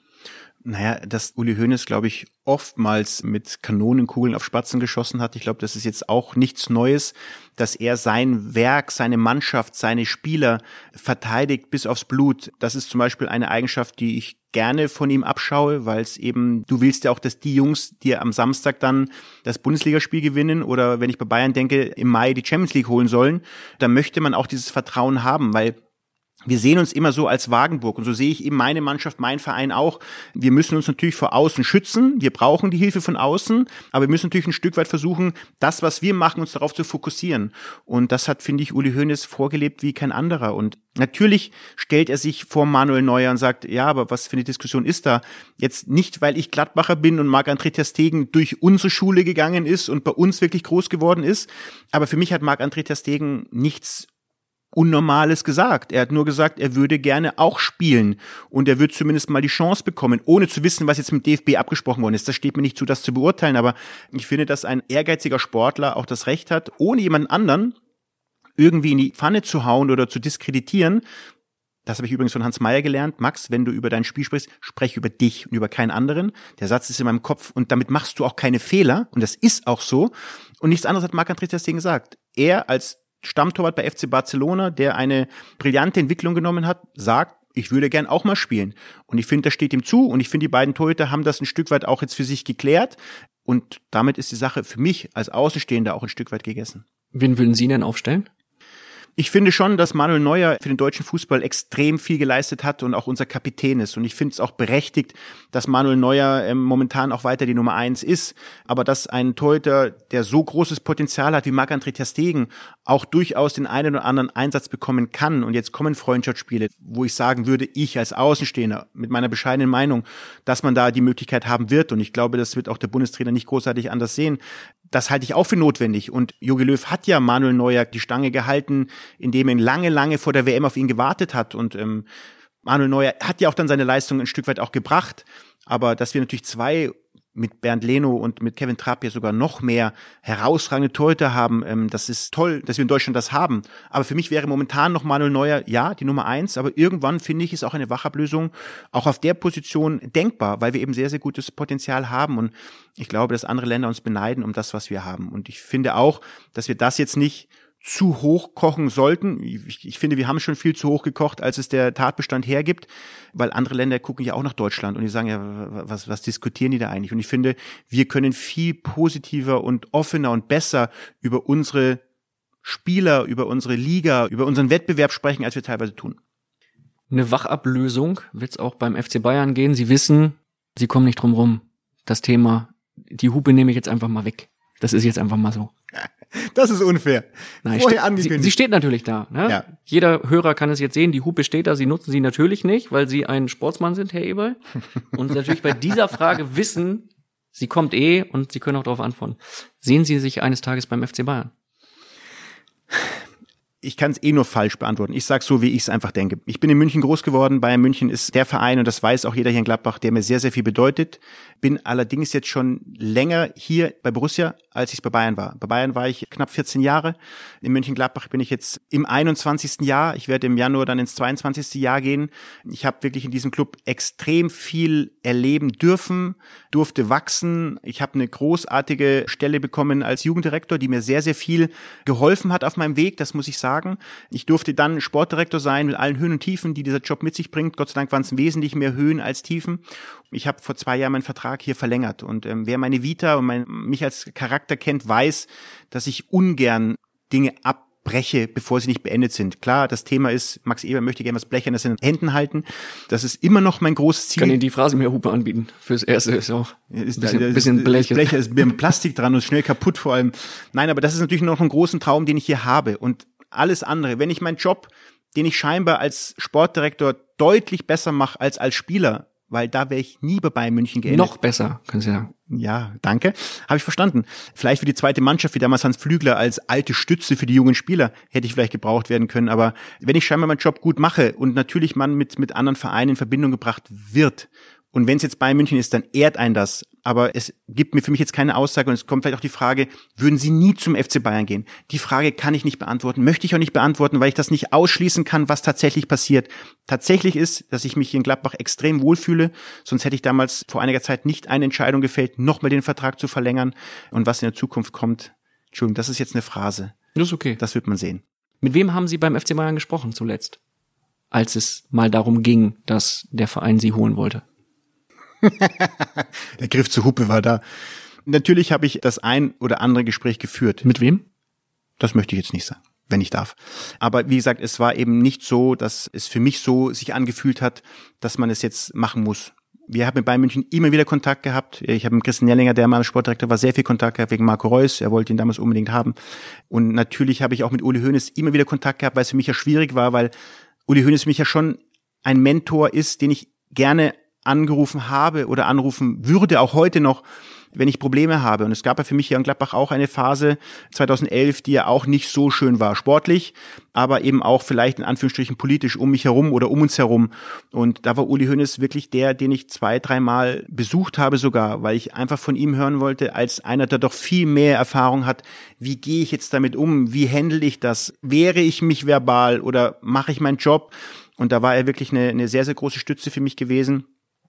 Naja, dass Uli Hoeneß, glaube ich, oftmals mit Kanonenkugeln auf Spatzen geschossen hat. Ich glaube, das ist jetzt auch nichts Neues, dass er sein Werk, seine Mannschaft, seine Spieler verteidigt bis aufs Blut. Das ist zum Beispiel eine Eigenschaft, die ich gerne von ihm abschaue, weil es eben, du willst ja auch, dass die Jungs dir am Samstag dann das Bundesligaspiel gewinnen oder wenn ich bei Bayern denke, im Mai die Champions League holen sollen, da möchte man auch dieses Vertrauen haben, weil wir sehen uns immer so als Wagenburg und so sehe ich eben meine Mannschaft, mein Verein auch. Wir müssen uns natürlich vor außen schützen. Wir brauchen die Hilfe von außen, aber wir müssen natürlich ein Stück weit versuchen, das, was wir machen, uns darauf zu fokussieren. Und das hat, finde ich, Uli Hoeneß vorgelebt wie kein anderer. Und natürlich stellt er sich vor Manuel Neuer und sagt, ja, aber was für eine Diskussion ist da? Jetzt nicht, weil ich Gladbacher bin und Marc-André Ter Stegen durch unsere Schule gegangen ist und bei uns wirklich groß geworden ist. Aber für mich hat Marc-André Ter Stegen nichts Unnormales gesagt. Er hat nur gesagt, er würde gerne auch spielen und er wird zumindest mal die Chance bekommen, ohne zu wissen, was jetzt mit DFB abgesprochen worden ist. Das steht mir nicht zu, das zu beurteilen, aber ich finde, dass ein ehrgeiziger Sportler auch das Recht hat, ohne jemand anderen irgendwie in die Pfanne zu hauen oder zu diskreditieren. Das habe ich übrigens von Hans Meyer gelernt. Max, wenn du über dein Spiel sprichst, sprech über dich und über keinen anderen. Der Satz ist in meinem Kopf und damit machst du auch keine Fehler. Und das ist auch so. Und nichts anderes hat Marc-André Testing gesagt. Er als Stammtorwart bei FC Barcelona, der eine brillante Entwicklung genommen hat, sagt, ich würde gern auch mal spielen. Und ich finde, das steht ihm zu. Und ich finde, die beiden Torhüter haben das ein Stück weit auch jetzt für sich geklärt. Und damit ist die Sache für mich als Außenstehender auch ein Stück weit gegessen. Wen würden Sie denn aufstellen? Ich finde schon, dass Manuel Neuer für den deutschen Fußball extrem viel geleistet hat und auch unser Kapitän ist. Und ich finde es auch berechtigt, dass Manuel Neuer ähm, momentan auch weiter die Nummer eins ist. Aber dass ein Torhüter, der so großes Potenzial hat wie Marc-André Ter Stegen, auch durchaus den einen oder anderen Einsatz bekommen kann. Und jetzt kommen Freundschaftsspiele, wo ich sagen würde, ich als Außenstehender mit meiner bescheidenen Meinung, dass man da die Möglichkeit haben wird. Und ich glaube, das wird auch der Bundestrainer nicht großartig anders sehen. Das halte ich auch für notwendig. Und Jogi Löw hat ja Manuel Neuer die Stange gehalten, indem er lange, lange vor der WM auf ihn gewartet hat. Und ähm, Manuel Neuer hat ja auch dann seine Leistung ein Stück weit auch gebracht. Aber dass wir natürlich zwei mit Bernd Leno und mit Kevin Trapp ja sogar noch mehr herausragende Torhüter haben. Ähm, das ist toll, dass wir in Deutschland das haben. Aber für mich wäre momentan noch Manuel Neuer, ja, die Nummer eins. Aber irgendwann finde ich, ist auch eine Wachablösung auch auf der Position denkbar, weil wir eben sehr, sehr gutes Potenzial haben. Und ich glaube, dass andere Länder uns beneiden um das, was wir haben. Und ich finde auch, dass wir das jetzt nicht zu hoch kochen sollten. Ich, ich, finde, wir haben schon viel zu hoch gekocht, als es der Tatbestand hergibt, weil andere Länder gucken ja auch nach Deutschland und die sagen ja, was, was diskutieren die da eigentlich? Und ich finde, wir können viel positiver und offener und besser über unsere Spieler, über unsere Liga, über unseren Wettbewerb sprechen, als wir teilweise tun. eine Wachablösung wird es auch beim FC Bayern gehen. Sie wissen, sie kommen nicht drum rum. Das Thema, die Hupe nehme ich jetzt einfach mal weg. Das ist jetzt einfach mal so. Das ist unfair. Nein, Vorher ste- angekündigt. Sie, sie steht natürlich da. Ne? Ja. Jeder Hörer kann es jetzt sehen, die Hupe steht da, sie nutzen sie natürlich nicht, weil sie ein Sportsmann sind, Herr Eberl. Und natürlich bei dieser Frage wissen, sie kommt eh und sie können auch darauf antworten. Sehen Sie sich eines Tages beim FC Bayern? ich kann es eh nur falsch beantworten. Ich sage so, wie ich es einfach denke. Ich bin in München groß geworden. Bayern München ist der Verein, und das weiß auch jeder hier in Gladbach, der mir sehr, sehr viel bedeutet. Bin allerdings jetzt schon länger hier bei Borussia, als ich es bei Bayern war. Bei Bayern war ich knapp 14 Jahre. In München-Gladbach bin ich jetzt im 21. Jahr. Ich werde im Januar dann ins 22. Jahr gehen. Ich habe wirklich in diesem Club extrem viel erleben dürfen, durfte wachsen. Ich habe eine großartige Stelle bekommen als Jugenddirektor, die mir sehr, sehr viel geholfen hat auf meinem Weg, das muss ich sagen. Ich durfte dann Sportdirektor sein mit allen Höhen und Tiefen, die dieser Job mit sich bringt. Gott sei Dank waren es wesentlich mehr Höhen als Tiefen. Ich habe vor zwei Jahren meinen Vertrag hier verlängert und ähm, wer meine Vita und mein, mich als Charakter kennt, weiß, dass ich ungern Dinge abbreche, bevor sie nicht beendet sind. Klar, das Thema ist, Max Eber möchte gerne was Blechernes in den Händen halten. Das ist immer noch mein großes Ich kann Ziel. Ihnen die Phrase mehr Hupe anbieten. Fürs Erste ist auch Ist, ein bisschen, das bisschen ist, Blech. Ist Blech ist mit Plastik dran und schnell kaputt vor allem. Nein, aber das ist natürlich noch ein großen Traum, den ich hier habe. Und alles andere, wenn ich meinen Job, den ich scheinbar als Sportdirektor deutlich besser mache als als Spieler, weil da wäre ich nie bei Bayern München geendet. Noch besser, können Sie sagen. Ja, danke. Habe ich verstanden. Vielleicht für die zweite Mannschaft, wie damals Hans Flügler als alte Stütze für die jungen Spieler, hätte ich vielleicht gebraucht werden können. Aber wenn ich scheinbar meinen Job gut mache und natürlich man mit, mit anderen Vereinen in Verbindung gebracht wird, und wenn es jetzt Bayern München ist, dann ehrt ein das. Aber es gibt mir für mich jetzt keine Aussage und es kommt vielleicht auch die Frage, würden Sie nie zum FC Bayern gehen? Die Frage kann ich nicht beantworten, möchte ich auch nicht beantworten, weil ich das nicht ausschließen kann, was tatsächlich passiert. Tatsächlich ist, dass ich mich hier in Gladbach extrem wohlfühle, sonst hätte ich damals vor einiger Zeit nicht eine Entscheidung gefällt, nochmal den Vertrag zu verlängern. Und was in der Zukunft kommt, Entschuldigung, das ist jetzt eine Phrase. Das ist okay. Das wird man sehen. Mit wem haben Sie beim FC Bayern gesprochen zuletzt? Als es mal darum ging, dass der Verein Sie holen wollte. Der Griff zur Hupe war da. Natürlich habe ich das ein oder andere Gespräch geführt. Mit wem? Das möchte ich jetzt nicht sagen, wenn ich darf. Aber wie gesagt, es war eben nicht so, dass es für mich so sich angefühlt hat, dass man es jetzt machen muss. Wir haben mit Bayern München immer wieder Kontakt gehabt. Ich habe mit Christian Nellinger, der mal Sportdirektor war, sehr viel Kontakt gehabt wegen Marco Reus. Er wollte ihn damals unbedingt haben. Und natürlich habe ich auch mit Uli Hoeneß immer wieder Kontakt gehabt, weil es für mich ja schwierig war, weil Uli Hoeneß für mich ja schon ein Mentor ist, den ich gerne angerufen habe oder anrufen würde, auch heute noch, wenn ich Probleme habe. Und es gab ja für mich hier in Gladbach auch eine Phase 2011, die ja auch nicht so schön war, sportlich, aber eben auch vielleicht in Anführungsstrichen politisch um mich herum oder um uns herum. Und da war Uli Hoeneß wirklich der, den ich zwei, dreimal besucht habe sogar, weil ich einfach von ihm hören wollte, als einer, der doch viel mehr Erfahrung hat, wie gehe ich jetzt damit um, wie handle ich das, wehre ich mich verbal oder mache ich meinen Job? Und da war er wirklich eine, eine sehr, sehr große Stütze für mich gewesen.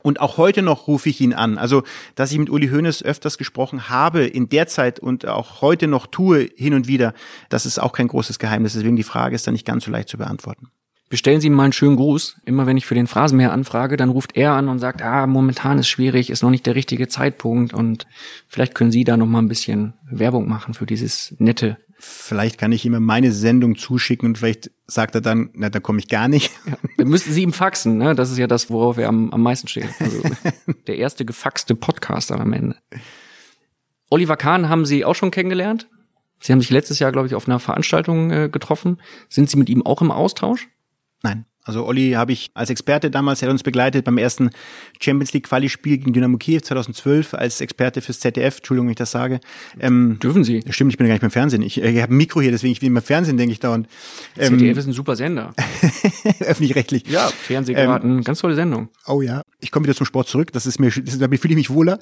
Und auch heute noch rufe ich ihn an. Also, dass ich mit Uli Hoeneß öfters gesprochen habe in der Zeit und auch heute noch tue, hin und wieder, das ist auch kein großes Geheimnis. Deswegen die Frage ist dann nicht ganz so leicht zu beantworten. Bestellen Sie ihm mal einen schönen Gruß. Immer wenn ich für den Phrasenmäher anfrage, dann ruft er an und sagt, ah, momentan ist schwierig, ist noch nicht der richtige Zeitpunkt und vielleicht können Sie da noch mal ein bisschen Werbung machen für dieses nette. Vielleicht kann ich ihm meine Sendung zuschicken und vielleicht sagt er dann, na, da komme ich gar nicht. Ja, dann müssten Sie ihm faxen, ne? Das ist ja das, worauf er am, am meisten steht. Also der erste gefaxte Podcaster am Ende. Oliver Kahn haben Sie auch schon kennengelernt. Sie haben sich letztes Jahr, glaube ich, auf einer Veranstaltung äh, getroffen. Sind Sie mit ihm auch im Austausch? Nein. Also Olli habe ich als Experte damals, er hat uns begleitet beim ersten Champions League Quali-Spiel gegen Dynamo Kiew 2012 als Experte fürs ZDF. Entschuldigung, wenn ich das sage. Ähm, Dürfen Sie? Stimmt, ich bin ja gar nicht beim Fernsehen. Ich, äh, ich habe ein Mikro hier, deswegen ich bin immer Fernsehen, denke ich dauernd. Ähm, ZDF ist ein super Sender. öffentlich-rechtlich. Ja, Fernsehgarten, ganz tolle Sendung. Oh ja, ich komme wieder zum Sport zurück. Das ist mir, das, da fühle ich mich wohler.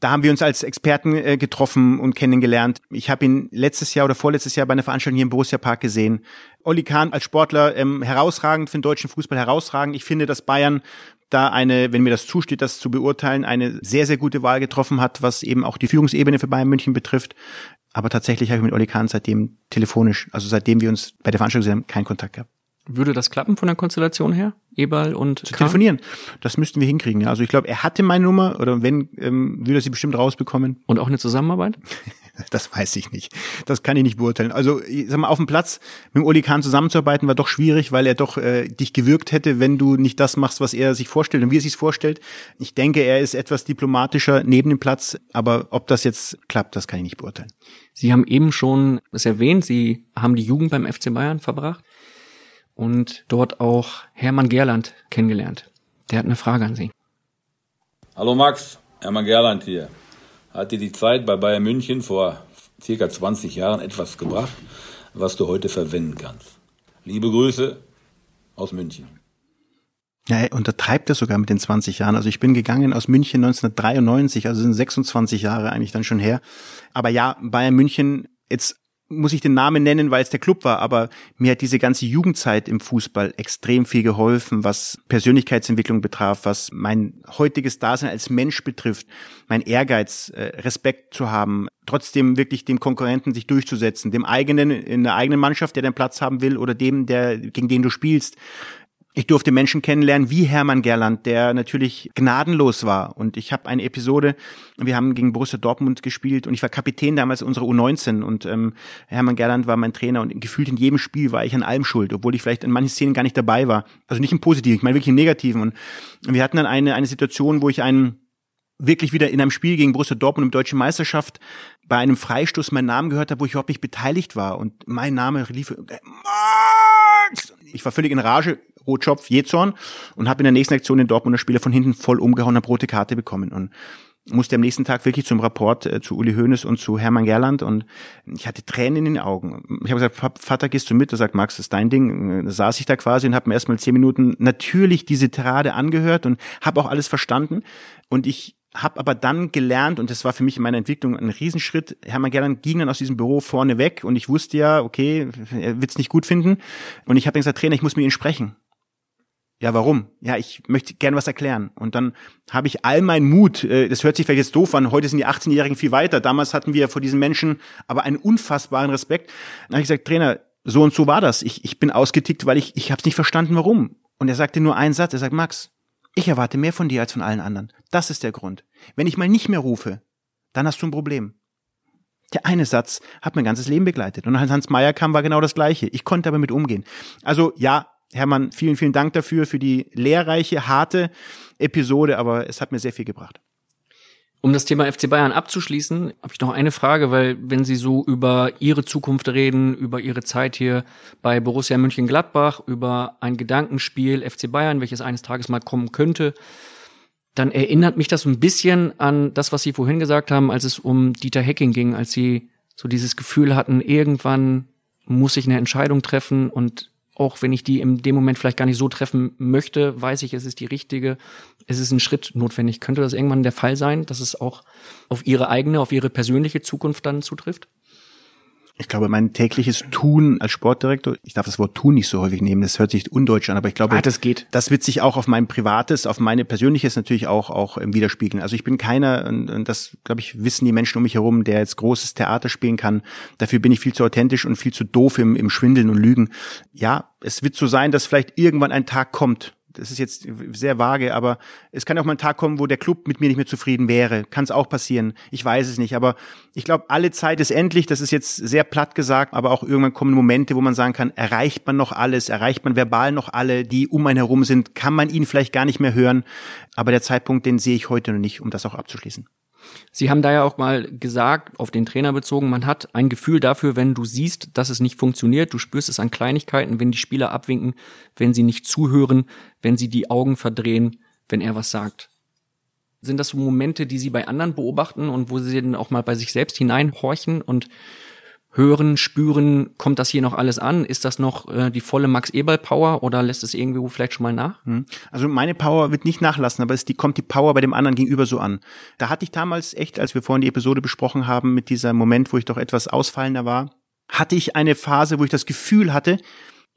Da haben wir uns als Experten äh, getroffen und kennengelernt. Ich habe ihn letztes Jahr oder vorletztes Jahr bei einer Veranstaltung hier im Borussia Park gesehen. Olli Kahn als Sportler ähm, herausragend für den deutschen Fußball herausragend. Ich finde, dass Bayern da eine, wenn mir das zusteht, das zu beurteilen, eine sehr, sehr gute Wahl getroffen hat, was eben auch die Führungsebene für Bayern München betrifft. Aber tatsächlich habe ich mit Olli Kahn seitdem telefonisch, also seitdem wir uns bei der Veranstaltung gesehen haben, keinen Kontakt gehabt. Würde das klappen von der Konstellation her? Eberl und zu Kahn? telefonieren. Das müssten wir hinkriegen. Ja. Also ich glaube, er hatte meine Nummer oder wenn, ähm, würde er sie bestimmt rausbekommen. Und auch eine Zusammenarbeit? Das weiß ich nicht. Das kann ich nicht beurteilen. Also, ich sag mal, auf dem Platz mit dem Oli Kahn zusammenzuarbeiten war doch schwierig, weil er doch äh, dich gewirkt hätte, wenn du nicht das machst, was er sich vorstellt und wie er sich vorstellt. Ich denke, er ist etwas diplomatischer neben dem Platz, aber ob das jetzt klappt, das kann ich nicht beurteilen. Sie haben eben schon es erwähnt, Sie haben die Jugend beim FC Bayern verbracht und dort auch Hermann Gerland kennengelernt. Der hat eine Frage an Sie. Hallo Max, Hermann Gerland hier. Hat dir die Zeit bei Bayern München vor circa 20 Jahren etwas gebracht, was du heute verwenden kannst? Liebe Grüße aus München. Ja, er untertreibt das sogar mit den 20 Jahren. Also ich bin gegangen aus München 1993, also sind 26 Jahre eigentlich dann schon her. Aber ja, Bayern München, jetzt muss ich den Namen nennen, weil es der Club war, aber mir hat diese ganze Jugendzeit im Fußball extrem viel geholfen, was Persönlichkeitsentwicklung betraf, was mein heutiges Dasein als Mensch betrifft, mein Ehrgeiz, äh, Respekt zu haben, trotzdem wirklich dem Konkurrenten sich durchzusetzen, dem eigenen, in der eigenen Mannschaft, der den Platz haben will oder dem, der, gegen den du spielst, ich durfte Menschen kennenlernen wie Hermann Gerland, der natürlich gnadenlos war. Und ich habe eine Episode, wir haben gegen Borussia Dortmund gespielt und ich war Kapitän damals unserer U19 und ähm, Hermann Gerland war mein Trainer und gefühlt in jedem Spiel war ich an allem schuld, obwohl ich vielleicht in manchen Szenen gar nicht dabei war. Also nicht im Positiven, ich meine wirklich im Negativen. Und wir hatten dann eine, eine Situation, wo ich einen wirklich wieder in einem Spiel gegen Borussia Dortmund im Deutschen Meisterschaft bei einem Freistoß meinen Namen gehört habe, wo ich überhaupt nicht beteiligt war und mein Name lief Max! Ich war völlig in Rage, Rotschopf, Jezorn und habe in der nächsten Aktion den Dortmunder Spieler von hinten voll umgehauen, eine rote Karte bekommen und musste am nächsten Tag wirklich zum Rapport äh, zu Uli Hoeneß und zu Hermann Gerland und ich hatte Tränen in den Augen. Ich habe gesagt, Vater, gehst du mit? Er sagt, Max, das ist dein Ding. Da saß ich da quasi und habe mir erstmal zehn Minuten natürlich diese Tirade angehört und habe auch alles verstanden. Und ich habe aber dann gelernt, und das war für mich in meiner Entwicklung ein Riesenschritt, Hermann Gerland ging dann aus diesem Büro vorne weg und ich wusste ja, okay, er wird es nicht gut finden. Und ich habe gesagt, Trainer, ich muss mit ihm sprechen. Ja, warum? Ja, ich möchte gerne was erklären. Und dann habe ich all meinen Mut, äh, das hört sich vielleicht jetzt doof an, heute sind die 18-Jährigen viel weiter. Damals hatten wir vor diesen Menschen aber einen unfassbaren Respekt. Dann habe ich gesagt, Trainer, so und so war das. Ich, ich bin ausgetickt, weil ich, ich habe es nicht verstanden, warum. Und er sagte nur einen Satz, er sagt, Max, ich erwarte mehr von dir als von allen anderen. Das ist der Grund. Wenn ich mal nicht mehr rufe, dann hast du ein Problem. Der eine Satz hat mein ganzes Leben begleitet. Und als Hans Meyer kam, war genau das Gleiche. Ich konnte aber mit umgehen. Also ja, Hermann, vielen, vielen Dank dafür, für die lehrreiche, harte Episode, aber es hat mir sehr viel gebracht. Um das Thema FC Bayern abzuschließen, habe ich noch eine Frage, weil wenn Sie so über Ihre Zukunft reden, über Ihre Zeit hier bei Borussia Mönchengladbach, über ein Gedankenspiel FC Bayern, welches eines Tages mal kommen könnte, dann erinnert mich das ein bisschen an das, was Sie vorhin gesagt haben, als es um Dieter Hecking ging, als Sie so dieses Gefühl hatten, irgendwann muss ich eine Entscheidung treffen und auch wenn ich die in dem Moment vielleicht gar nicht so treffen möchte, weiß ich, es ist die richtige. Es ist ein Schritt notwendig. Könnte das irgendwann der Fall sein, dass es auch auf Ihre eigene, auf Ihre persönliche Zukunft dann zutrifft? Ich glaube, mein tägliches Tun als Sportdirektor, ich darf das Wort tun nicht so häufig nehmen, das hört sich undeutsch an, aber ich glaube, ah, das geht. Das wird sich auch auf mein privates, auf meine persönliches natürlich auch auch widerspiegeln. Also ich bin keiner, und das glaube ich wissen die Menschen um mich herum, der jetzt großes Theater spielen kann. Dafür bin ich viel zu authentisch und viel zu doof im, im Schwindeln und Lügen. Ja, es wird so sein, dass vielleicht irgendwann ein Tag kommt, das ist jetzt sehr vage, aber es kann auch mal ein Tag kommen, wo der Club mit mir nicht mehr zufrieden wäre. Kann es auch passieren. Ich weiß es nicht. Aber ich glaube, alle Zeit ist endlich. Das ist jetzt sehr platt gesagt, aber auch irgendwann kommen Momente, wo man sagen kann, erreicht man noch alles, erreicht man verbal noch alle, die um einen herum sind, kann man ihn vielleicht gar nicht mehr hören. Aber der Zeitpunkt, den sehe ich heute noch nicht, um das auch abzuschließen. Sie haben da ja auch mal gesagt, auf den Trainer bezogen, man hat ein Gefühl dafür, wenn du siehst, dass es nicht funktioniert, du spürst es an Kleinigkeiten, wenn die Spieler abwinken, wenn sie nicht zuhören, wenn sie die Augen verdrehen, wenn er was sagt. Sind das so Momente, die Sie bei anderen beobachten und wo Sie dann auch mal bei sich selbst hineinhorchen und hören, spüren, kommt das hier noch alles an? Ist das noch äh, die volle Max Eberl Power oder lässt es irgendwo vielleicht schon mal nach? Hm. Also meine Power wird nicht nachlassen, aber es die, kommt die Power bei dem anderen gegenüber so an. Da hatte ich damals echt, als wir vorhin die Episode besprochen haben, mit dieser Moment, wo ich doch etwas ausfallender war, hatte ich eine Phase, wo ich das Gefühl hatte,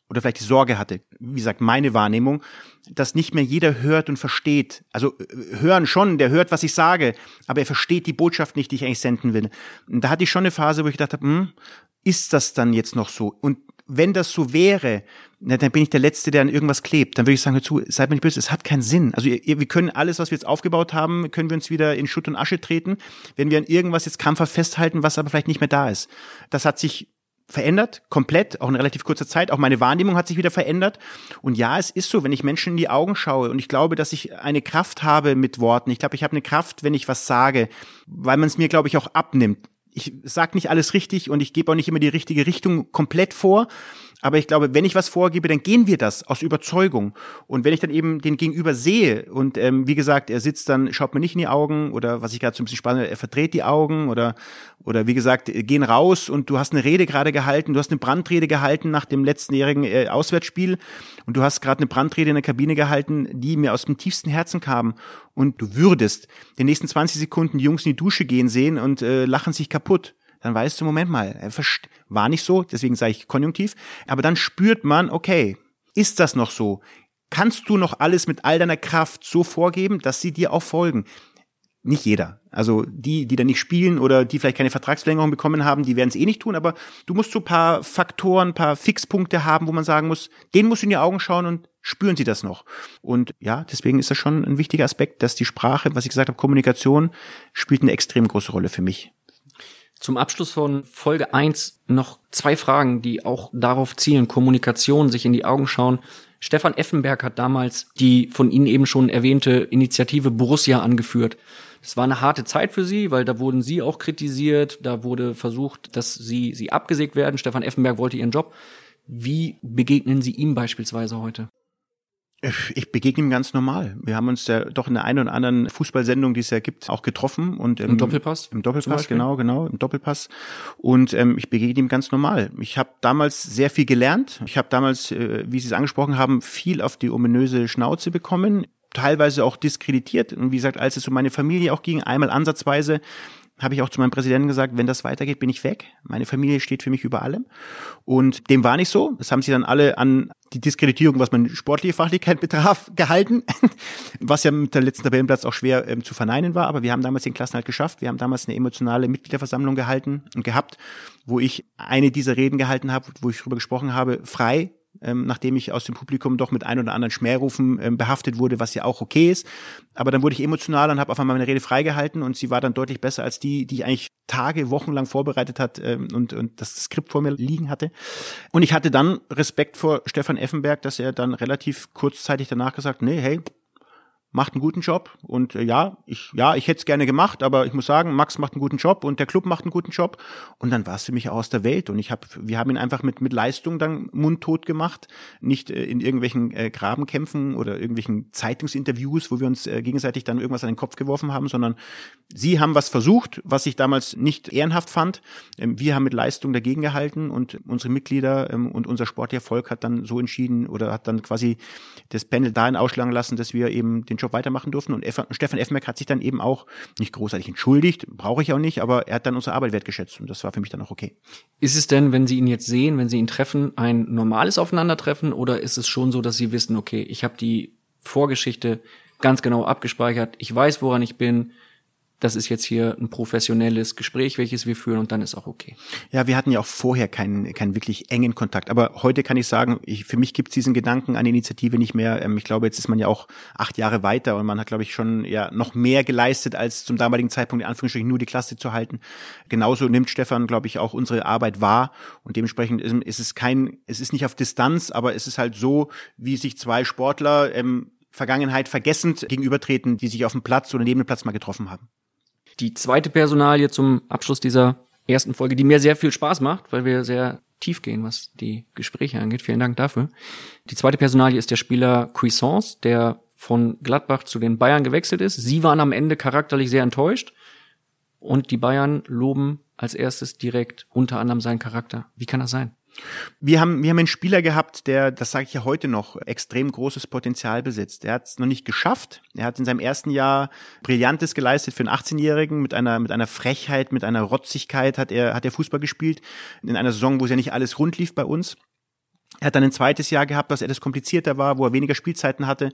oder vielleicht die Sorge hatte, wie gesagt, meine Wahrnehmung, dass nicht mehr jeder hört und versteht. Also äh, hören schon, der hört, was ich sage, aber er versteht die Botschaft nicht, die ich eigentlich senden will. Und da hatte ich schon eine Phase, wo ich gedacht habe, hm, ist das dann jetzt noch so? Und wenn das so wäre, na, dann bin ich der Letzte, der an irgendwas klebt. Dann würde ich sagen, hör zu, seid mir nicht böse, es hat keinen Sinn. Also ihr, wir können alles, was wir jetzt aufgebaut haben, können wir uns wieder in Schutt und Asche treten, wenn wir an irgendwas jetzt krampfhaft festhalten, was aber vielleicht nicht mehr da ist. Das hat sich verändert, komplett, auch in relativ kurzer Zeit. Auch meine Wahrnehmung hat sich wieder verändert. Und ja, es ist so, wenn ich Menschen in die Augen schaue und ich glaube, dass ich eine Kraft habe mit Worten. Ich glaube, ich habe eine Kraft, wenn ich was sage, weil man es mir, glaube ich, auch abnimmt ich sag nicht alles richtig und ich gebe auch nicht immer die richtige Richtung komplett vor. Aber ich glaube, wenn ich was vorgebe, dann gehen wir das aus Überzeugung. Und wenn ich dann eben den Gegenüber sehe und ähm, wie gesagt, er sitzt dann, schaut mir nicht in die Augen oder was ich gerade so ein bisschen spannend, er verdreht die Augen oder oder wie gesagt, gehen raus und du hast eine Rede gerade gehalten, du hast eine Brandrede gehalten nach dem letztenjährigen äh, Auswärtsspiel und du hast gerade eine Brandrede in der Kabine gehalten, die mir aus dem tiefsten Herzen kam und du würdest den nächsten 20 Sekunden die Jungs in die Dusche gehen sehen und äh, lachen sich kaputt dann weißt du, Moment mal, war nicht so, deswegen sage ich konjunktiv, aber dann spürt man, okay, ist das noch so? Kannst du noch alles mit all deiner Kraft so vorgeben, dass sie dir auch folgen? Nicht jeder. Also die, die da nicht spielen oder die vielleicht keine Vertragsverlängerung bekommen haben, die werden es eh nicht tun, aber du musst so paar Faktoren, paar Fixpunkte haben, wo man sagen muss, denen musst du in die Augen schauen und spüren sie das noch. Und ja, deswegen ist das schon ein wichtiger Aspekt, dass die Sprache, was ich gesagt habe, Kommunikation spielt eine extrem große Rolle für mich. Zum Abschluss von Folge 1 noch zwei Fragen, die auch darauf zielen, Kommunikation, sich in die Augen schauen. Stefan Effenberg hat damals die von Ihnen eben schon erwähnte Initiative Borussia angeführt. Das war eine harte Zeit für Sie, weil da wurden Sie auch kritisiert, da wurde versucht, dass Sie, Sie abgesägt werden. Stefan Effenberg wollte Ihren Job. Wie begegnen Sie ihm beispielsweise heute? Ich begegne ihm ganz normal. Wir haben uns ja doch in der einen oder anderen Fußballsendung, die es ja gibt, auch getroffen und im, Im Doppelpass. Im Doppelpass, genau, genau, im Doppelpass. Und ähm, ich begegne ihm ganz normal. Ich habe damals sehr viel gelernt. Ich habe damals, äh, wie Sie es angesprochen haben, viel auf die ominöse Schnauze bekommen teilweise auch diskreditiert. Und wie gesagt, als es um meine Familie auch ging, einmal ansatzweise, habe ich auch zu meinem Präsidenten gesagt, wenn das weitergeht, bin ich weg. Meine Familie steht für mich über allem. Und dem war nicht so. Das haben sie dann alle an die Diskreditierung, was meine sportliche Fachlichkeit betraf, gehalten. Was ja mit der letzten Tabellenplatz auch schwer ähm, zu verneinen war. Aber wir haben damals den Klassenhalt geschafft. Wir haben damals eine emotionale Mitgliederversammlung gehalten und gehabt, wo ich eine dieser Reden gehalten habe, wo ich darüber gesprochen habe, frei ähm, nachdem ich aus dem Publikum doch mit ein oder anderen Schmährufen ähm, behaftet wurde, was ja auch okay ist. Aber dann wurde ich emotional und habe auf einmal meine Rede freigehalten und sie war dann deutlich besser als die, die ich eigentlich Tage, Wochen lang vorbereitet hat ähm, und, und das Skript vor mir liegen hatte. Und ich hatte dann Respekt vor Stefan Effenberg, dass er dann relativ kurzzeitig danach gesagt, nee, hey, macht einen guten Job und äh, ja, ich ja, ich hätte es gerne gemacht, aber ich muss sagen, Max macht einen guten Job und der Club macht einen guten Job und dann war es für mich auch aus der Welt und ich habe wir haben ihn einfach mit mit Leistung dann mundtot gemacht, nicht äh, in irgendwelchen äh, Grabenkämpfen oder irgendwelchen Zeitungsinterviews, wo wir uns äh, gegenseitig dann irgendwas an den Kopf geworfen haben, sondern sie haben was versucht, was ich damals nicht ehrenhaft fand. Ähm, wir haben mit Leistung dagegen gehalten und unsere Mitglieder ähm, und unser sportlicher Volk hat dann so entschieden oder hat dann quasi das Panel dahin ausschlagen lassen, dass wir eben den Job weitermachen durften. Und Stefan Effenberg hat sich dann eben auch nicht großartig entschuldigt, brauche ich auch nicht, aber er hat dann unsere Arbeit wertgeschätzt und das war für mich dann auch okay. Ist es denn, wenn Sie ihn jetzt sehen, wenn Sie ihn treffen, ein normales Aufeinandertreffen oder ist es schon so, dass Sie wissen, okay, ich habe die Vorgeschichte ganz genau abgespeichert, ich weiß, woran ich bin, das ist jetzt hier ein professionelles Gespräch, welches wir führen und dann ist auch okay. Ja, wir hatten ja auch vorher keinen, keinen wirklich engen Kontakt. Aber heute kann ich sagen, ich, für mich gibt es diesen Gedanken an Initiative nicht mehr. Ähm, ich glaube, jetzt ist man ja auch acht Jahre weiter und man hat, glaube ich, schon ja noch mehr geleistet, als zum damaligen Zeitpunkt in Anführungsstrichen nur die Klasse zu halten. Genauso nimmt Stefan, glaube ich, auch unsere Arbeit wahr und dementsprechend ist, ist es kein, es ist nicht auf Distanz, aber es ist halt so, wie sich zwei Sportler ähm, Vergangenheit vergessend gegenübertreten, die sich auf dem Platz oder neben dem Platz mal getroffen haben die zweite Personalie zum Abschluss dieser ersten Folge, die mir sehr viel Spaß macht, weil wir sehr tief gehen, was die Gespräche angeht. Vielen Dank dafür. Die zweite Personalie ist der Spieler Cuisance, der von Gladbach zu den Bayern gewechselt ist. Sie waren am Ende charakterlich sehr enttäuscht und die Bayern loben als erstes direkt unter anderem seinen Charakter. Wie kann das sein? Wir haben, wir haben einen Spieler gehabt, der, das sage ich ja heute noch, extrem großes Potenzial besitzt. Er hat es noch nicht geschafft. Er hat in seinem ersten Jahr Brillantes geleistet für einen 18-Jährigen mit einer, mit einer Frechheit, mit einer Rotzigkeit hat er, hat er Fußball gespielt. In einer Saison, wo es ja nicht alles rund lief bei uns. Er hat dann ein zweites Jahr gehabt, was etwas komplizierter war, wo er weniger Spielzeiten hatte.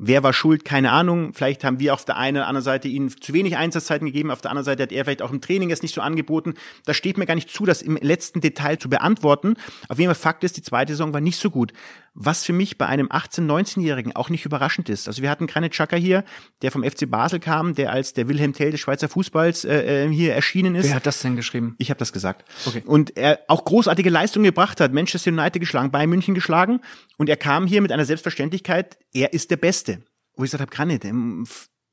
Wer war schuld? Keine Ahnung. Vielleicht haben wir auf der einen oder anderen Seite ihnen zu wenig Einsatzzeiten gegeben, auf der anderen Seite hat er vielleicht auch im Training es nicht so angeboten. Das steht mir gar nicht zu, das im letzten Detail zu beantworten. Auf jeden Fall Fakt ist, die zweite Saison war nicht so gut. Was für mich bei einem 18-, 19-Jährigen auch nicht überraschend ist. Also wir hatten Granit Xhaka hier, der vom FC Basel kam, der als der Wilhelm Tell des Schweizer Fußballs äh, äh hier erschienen ist. Wer hat das denn geschrieben? Ich habe das gesagt. Okay. Und er auch großartige Leistungen gebracht hat, Manchester United geschlagen, Bayern München geschlagen. Und er kam hier mit einer Selbstverständlichkeit, er ist der Beste wo ich gesagt habe, nicht. Ähm,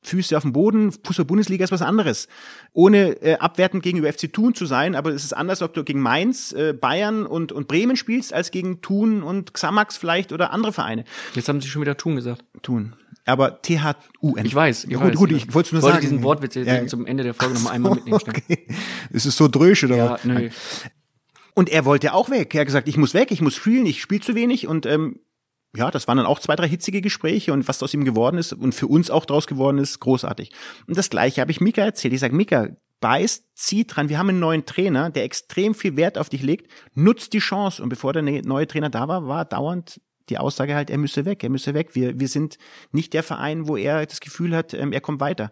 Füße auf dem Boden, Fußball-Bundesliga ist was anderes. Ohne äh, abwertend gegenüber FC Thun zu sein, aber es ist anders, ob du gegen Mainz, äh, Bayern und, und Bremen spielst, als gegen Thun und Xamax vielleicht oder andere Vereine. Jetzt haben sie schon wieder Thun gesagt. Thun. Aber T-H-U-N. Ich weiß. Ich gut, weiß, gut, ich wollte nur wollte sagen. diesen Wortwitz jetzt Ja. zum Ende der Folge noch mal einmal mitnehmen. Okay. Ist es so drösch oder Ja, was? nö. Und er wollte auch weg. Er hat gesagt, ich muss weg, ich muss spielen, ich spiele zu wenig. Und ähm, ja, das waren dann auch zwei, drei hitzige Gespräche und was aus ihm geworden ist und für uns auch draus geworden ist, großartig. Und das gleiche habe ich Mika erzählt. Ich sage, Mika, beißt, zieh dran. Wir haben einen neuen Trainer, der extrem viel Wert auf dich legt. Nutzt die Chance. Und bevor der ne- neue Trainer da war, war dauernd die Aussage halt, er müsse weg, er müsse weg. Wir, wir sind nicht der Verein, wo er das Gefühl hat, ähm, er kommt weiter.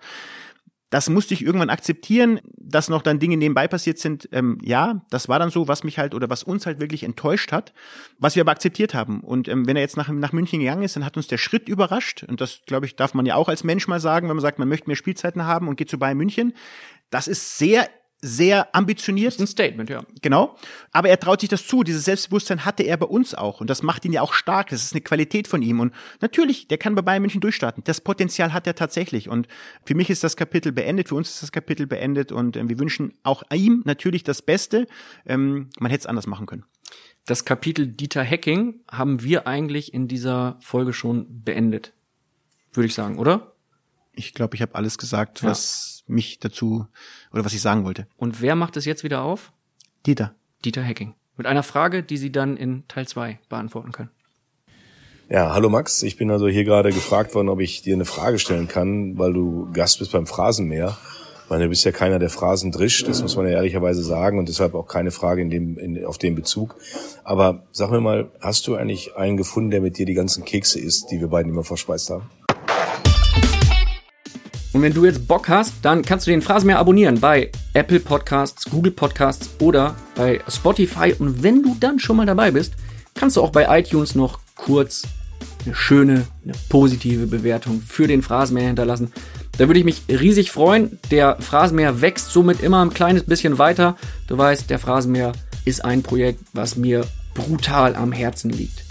Das musste ich irgendwann akzeptieren, dass noch dann Dinge nebenbei passiert sind. Ähm, ja, das war dann so, was mich halt oder was uns halt wirklich enttäuscht hat, was wir aber akzeptiert haben. Und ähm, wenn er jetzt nach, nach München gegangen ist, dann hat uns der Schritt überrascht. Und das, glaube ich, darf man ja auch als Mensch mal sagen, wenn man sagt, man möchte mehr Spielzeiten haben und geht zu Bayern München. Das ist sehr, sehr ambitioniert. Das ist ein Statement, ja. Genau. Aber er traut sich das zu. Dieses Selbstbewusstsein hatte er bei uns auch. Und das macht ihn ja auch stark. Das ist eine Qualität von ihm. Und natürlich, der kann bei Bayern München durchstarten. Das Potenzial hat er tatsächlich. Und für mich ist das Kapitel beendet. Für uns ist das Kapitel beendet. Und ähm, wir wünschen auch ihm natürlich das Beste. Ähm, man hätte es anders machen können. Das Kapitel Dieter Hacking haben wir eigentlich in dieser Folge schon beendet. Würde ich sagen, oder? Ich glaube, ich habe alles gesagt, Ja. was mich dazu oder was ich sagen wollte. Und wer macht es jetzt wieder auf? Dieter. Dieter Hacking. Mit einer Frage, die Sie dann in Teil 2 beantworten können. Ja, hallo Max. Ich bin also hier gerade gefragt worden, ob ich dir eine Frage stellen kann, weil du Gast bist beim Phrasenmäher. Ich meine, du bist ja keiner, der Phrasen drischt, das muss man ja ehrlicherweise sagen und deshalb auch keine Frage in dem, in, auf den Bezug. Aber sag mir mal, hast du eigentlich einen gefunden, der mit dir die ganzen Kekse isst, die wir beiden immer verspeist haben? Und wenn du jetzt Bock hast, dann kannst du den Phrasenmäher abonnieren bei Apple Podcasts, Google Podcasts oder bei Spotify. Und wenn du dann schon mal dabei bist, kannst du auch bei iTunes noch kurz eine schöne, eine positive Bewertung für den Phrasenmäher hinterlassen. Da würde ich mich riesig freuen. Der Phrasenmäher wächst somit immer ein kleines bisschen weiter. Du weißt, der Phrasenmäher ist ein Projekt, was mir brutal am Herzen liegt.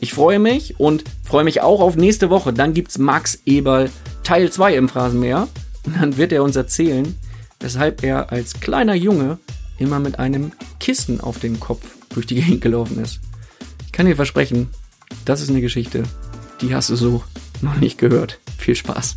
Ich freue mich und freue mich auch auf nächste Woche. Dann gibt's Max Eberl Teil 2 im Phrasenmäher. Und dann wird er uns erzählen, weshalb er als kleiner Junge immer mit einem Kissen auf dem Kopf durch die Gegend gelaufen ist. Ich kann dir versprechen, das ist eine Geschichte, die hast du so noch nicht gehört. Viel Spaß.